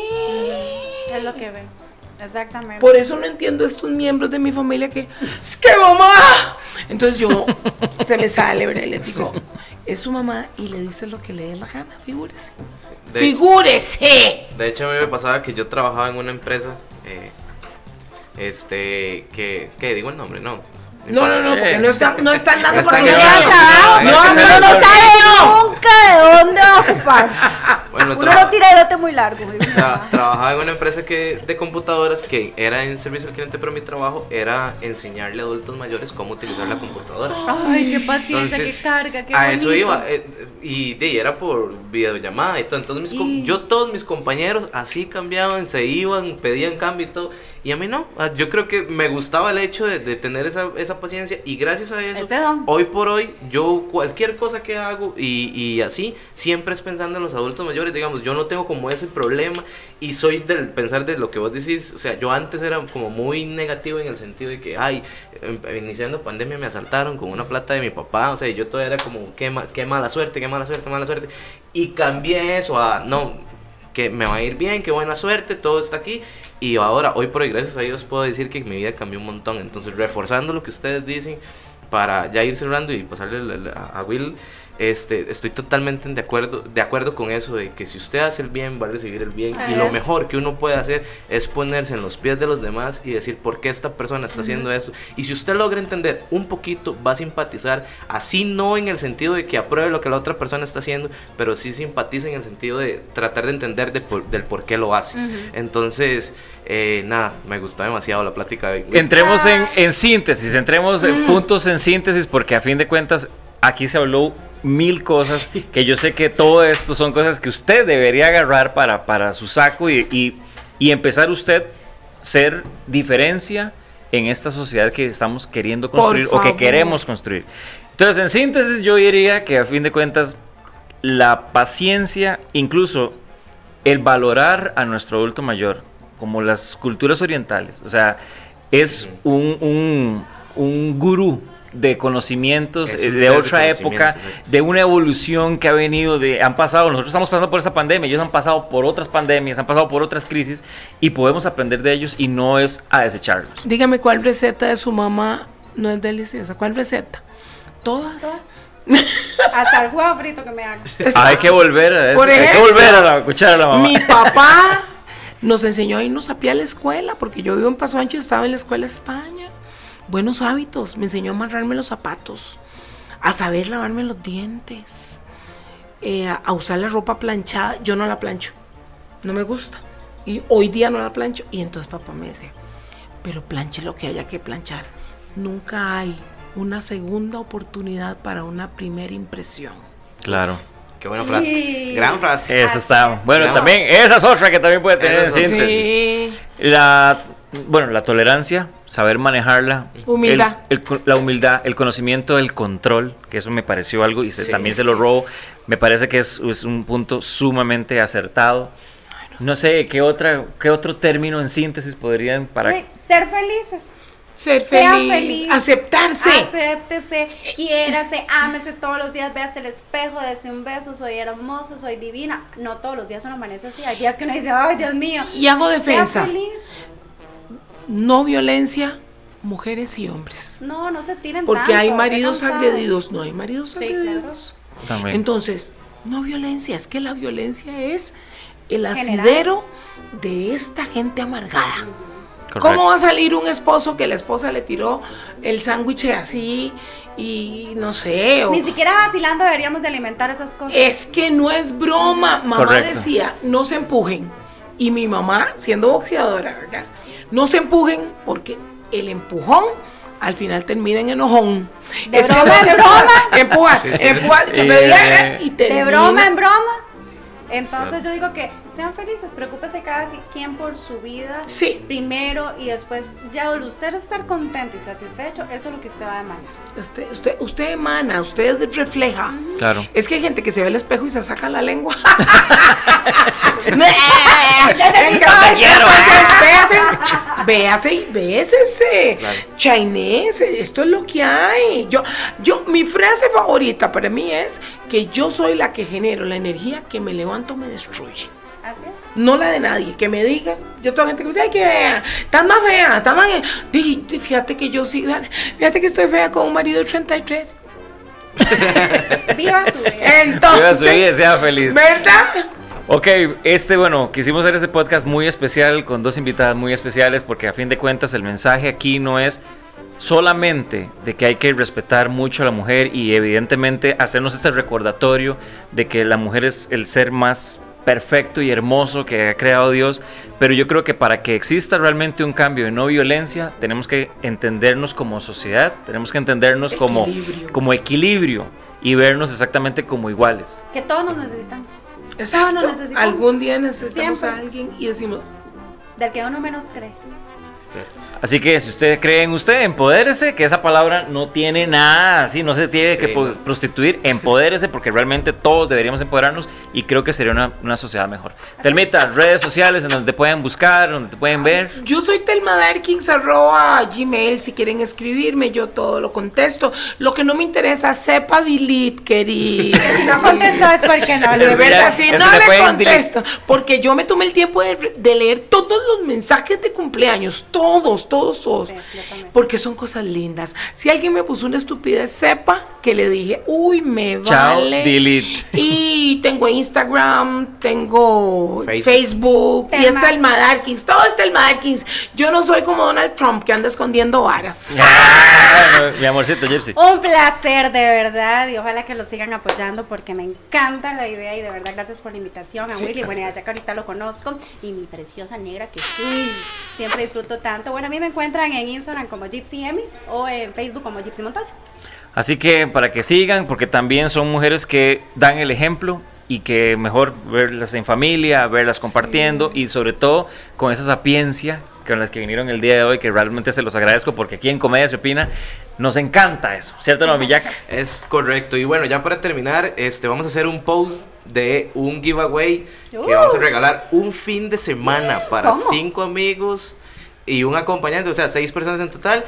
Es lo que ven. Exactamente. Por eso no entiendo estos miembros de mi familia que, es que mamá. Entonces yo, se me sale, ¿verdad? Y le digo, es su mamá y le dice lo que le dé la gana, figúrese. de, ¡Figúrese! de hecho, a mí me pasaba que yo trabajaba en una empresa, eh, este, que, ¿qué? Digo el nombre, no. No, no, no, porque no están, no están dando No dando- No, no, no, no, no, no, no. nunca de dónde va a ocupar. Bueno, Uno no tira elote muy largo. mi Tra- trabajaba en una empresa que, de computadoras que era en servicio al cliente, pero mi trabajo era enseñarle a adultos mayores cómo utilizar la computadora. Ay, qué paciencia, Entonces, qué carga, qué a eso iba. eh, y de, era por videollamada y todo. Entonces, mis Y- yo, todos mis compañeros así cambiaban, se iban, pedían cambio y todo. Y a mí no. Ah, Yo creo que me gustaba el hecho de, de tener esa, esa paciencia. Y gracias a eso, hoy por hoy, yo cualquier cosa que hago y, y así, siempre es pensando en los adultos mayores. Digamos, yo no tengo como ese problema. Y soy del pensar de lo que vos decís. O sea, yo antes era como muy negativo en el sentido de que, ay, em- iniciando pandemia me asaltaron con una plata de mi papá. O sea, yo todavía era como, qué, ma- qué mala suerte, qué mala suerte, mala suerte. Y cambié eso a, no, que me va a ir bien, qué buena suerte, todo está aquí. Y ahora, hoy por hoy, gracias a Dios, puedo decir que mi vida cambió un montón. Entonces, reforzando lo que ustedes dicen, para ya ir cerrando y pasarle a Will, este, estoy totalmente de acuerdo, de acuerdo con eso, de que si usted hace el bien, va a recibir el bien. Y lo mejor que uno puede hacer es ponerse en los pies de los demás y decir por qué esta persona está haciendo eso. Y si usted logra entender un poquito, va a simpatizar, así no en el sentido de que apruebe lo que la otra persona está haciendo, pero sí simpatiza en el sentido de tratar de entender de por- del por qué lo hace. Entonces, eh, nada, me gustó demasiado la plática. de- Entremos en, en síntesis, entremos en puntos en síntesis, porque a fin de cuentas aquí se habló mil cosas que yo sé que todo esto son cosas que usted debería agarrar para, para su saco y, y- y empezar usted ser diferencia en esta sociedad que estamos queriendo construir o que queremos construir. Entonces, en síntesis, yo diría que a fin de cuentas la paciencia, incluso el valorar a nuestro adulto mayor, como las culturas orientales, o sea, es un, un, un gurú de conocimientos eh, de otra época, de una evolución que ha venido de, han pasado, nosotros estamos pasando por esta pandemia, ellos han pasado por otras pandemias, han pasado por otras crisis y podemos aprender de ellos y no es a desecharlos. Dígame cuál receta de su mamá no es deliciosa. ¿Cuál receta? Todas. Todas. Hasta el huevo frito que me haga. Hay que volver a eso, Por hay que volver a la cuchara de la mamá. Mi papá nos enseñó a irnos a pie a la escuela, porque yo vivo en Paso Ancho y estaba en la escuela España. Buenos hábitos, me enseñó a amarrarme los zapatos, a saber lavarme los dientes, eh, a usar la ropa planchada. Yo no la plancho, no me gusta. Y hoy día no la plancho. Y entonces papá me decía, pero planche lo que haya que planchar. Nunca hay una segunda oportunidad para una primera impresión. Claro. Qué buena frase. Sí. Gran frase. Eso está. Bueno, también, esa es otra que también puede tener en síntesis. Sí. La, bueno, la tolerancia, saber manejarla. Humildad. El- el co- la humildad, el conocimiento del control, que eso me pareció algo y se- Sí, también se lo robo. Me parece que es, es un punto sumamente acertado. No sé, ¿qué, otra, ¿qué otro término en síntesis podrían para... Sí, Ser felices. Ser Sea feliz, feliz. aceptarse. Acéptese, quiérase, ámese todos los días, véase el espejo, dése un beso, soy hermoso, soy divina. No todos los días uno amanece así. Hay días que uno dice, ay, Dios mío. Y hago Sea defensa. feliz. No violencia, mujeres y hombres. No, no se tiren Porque tanto, hay maridos agredidos, no hay maridos Sí, agredidos. También. Entonces, no violencia, es que la violencia es el General. asidero de esta gente amargada. ¿Cómo va a salir un esposo que la esposa le tiró el sándwich así y no sé? o- Ni siquiera vacilando deberíamos de alimentar esas cosas. Es que no es broma. Mamá Correcto. decía, no se empujen. Y mi mamá, siendo boxeadora, ¿verdad? No se empujen porque el empujón al final termina en enojón. De Es broma no en broma. empuja, Empuja, Sí, sí. empuja, eh, de broma en broma. Entonces yo digo que sean felices, preocúpese cada quien por su vida Sí. primero y después ya usted estar contento y satisfecho, eso es lo que usted va a emanar. Usted, usted, usted emana, usted refleja. Claro. Es que hay gente que se ve al espejo y se saca la lengua. Véase, y bésese. Claro. Chainese, esto es lo que hay. Yo, yo, mi frase favorita para mí es que yo soy la que genero la energía que me levanta o me destruye. Así es. No la de nadie, que me diga. Yo tengo gente que me dice, ay, que fea, estás más fea, estás más. Di- di- Fíjate que yo sí, fíjate, fíjate que estoy fea con un marido de 33. Viva su vida. Entonces, Viva su vida sea feliz. ¿verdad? Ok, este, bueno, quisimos hacer este podcast muy especial con dos invitadas muy especiales porque a fin de cuentas el mensaje aquí no es solamente de que hay que respetar mucho a la mujer y evidentemente hacernos este recordatorio de que la mujer es el ser más perfecto y hermoso que ha creado Dios, pero yo creo que para que exista realmente un cambio de no violencia, tenemos que entendernos como sociedad, tenemos que entendernos como Equilibrio. como equilibrio y vernos exactamente como iguales. Que todos nos necesitamos. Exacto. No, no necesitamos. Algún día necesitamos Siempre. a alguien y decimos, Del que uno menos cree. Así que si usted cree en usted, empodérese, que esa palabra no tiene nada así, no se tiene Sí, que no. prostituir, empodérese porque realmente todos deberíamos empoderarnos y creo que sería una, una sociedad mejor. Telmita, redes sociales en donde te pueden buscar, donde te pueden ver. yo soy Telma Darkins, arroba gmail, si quieren escribirme, yo todo lo contesto. Lo que no me interesa, sepa delete, querida. Si no contesto es porque no De le ya- verdad, si no le contesto, porque yo me tomé el tiempo de, de leer todos los mensajes de cumpleaños, todos, todos, Sí, porque son cosas lindas. Si alguien me puso una estupidez, sepa que le dije, uy, me Chao, vale. delete. Y tengo Instagram, tengo Facebook. Facebook, y está el Madarkins, todo está el Madarkins. Yo no soy como Donald Trump que anda escondiendo varas. Ah, mi amorcito Gypsy. Un placer, de verdad, y ojalá que lo sigan apoyando porque me encanta la idea y de verdad gracias por la invitación a Willy. Bueno, ya que ahorita lo conozco y mi preciosa negra que sí, siempre disfruto tanto. Bueno, a mí me encuentran en Instagram como Gypsy Emi o en Facebook como Gypsy Montoya. Así que para que sigan, porque también son mujeres que dan el ejemplo y que mejor verlas en familia, verlas compartiendo y sobre todo con esa sapiencia con las que vinieron el día de hoy, que realmente se los agradezco porque aquí en Comedia se opina, nos encanta eso, ¿cierto, no, mi Jack? Es correcto. Y bueno, ya para terminar, este vamos a hacer un post de un giveaway que Uh. vamos a regalar un fin de semana para ¿Cómo? cinco amigos y un acompañante, o sea, seis personas en total.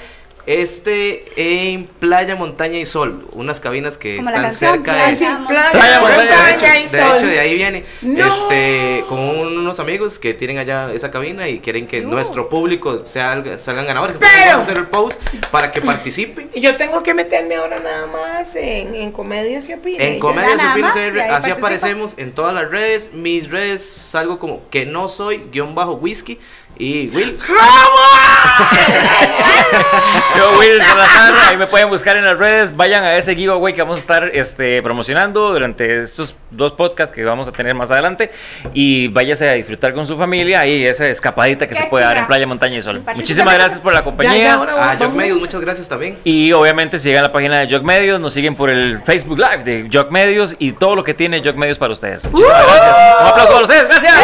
Este en Playa, Montaña y Sol, unas cabinas que Como están cerca Playa, de... Montaña. playa, Playa, Bueno, de, montaña y hecho, de sol. hecho, de ahí viene No. este con unos amigos que tienen allá esa cabina y quieren que Uh. nuestro público sea, salgan ganadores. Pero- Entonces vamos a hacer el post para que participen. Y yo tengo que meterme ahora nada más en, en comedias y opina. En. Comedia CR, y ahí así participa. aparecemos en todas las redes. Mis redes salgo como que no soy guion bajo whisky y Will. Yo, Will Salazar, ahí me pueden buscar en las redes. Vayan a ese giveaway que vamos a estar este, promocionando durante estos dos podcasts que vamos a tener más adelante. Y váyase a disfrutar con su familia ahí esa escapadita que se puede dar en. Playa, Montaña y Sol. Muchísimas gracias por la compañía. ya, ahora A. Jock Medios, muchas gracias también. Y obviamente sigan la página de Jock Medios, nos siguen por el Facebook Live de Jock Medios y todo lo que tiene Jock Medios para ustedes. Muchísimas gracias. Un aplauso para ustedes. Gracias.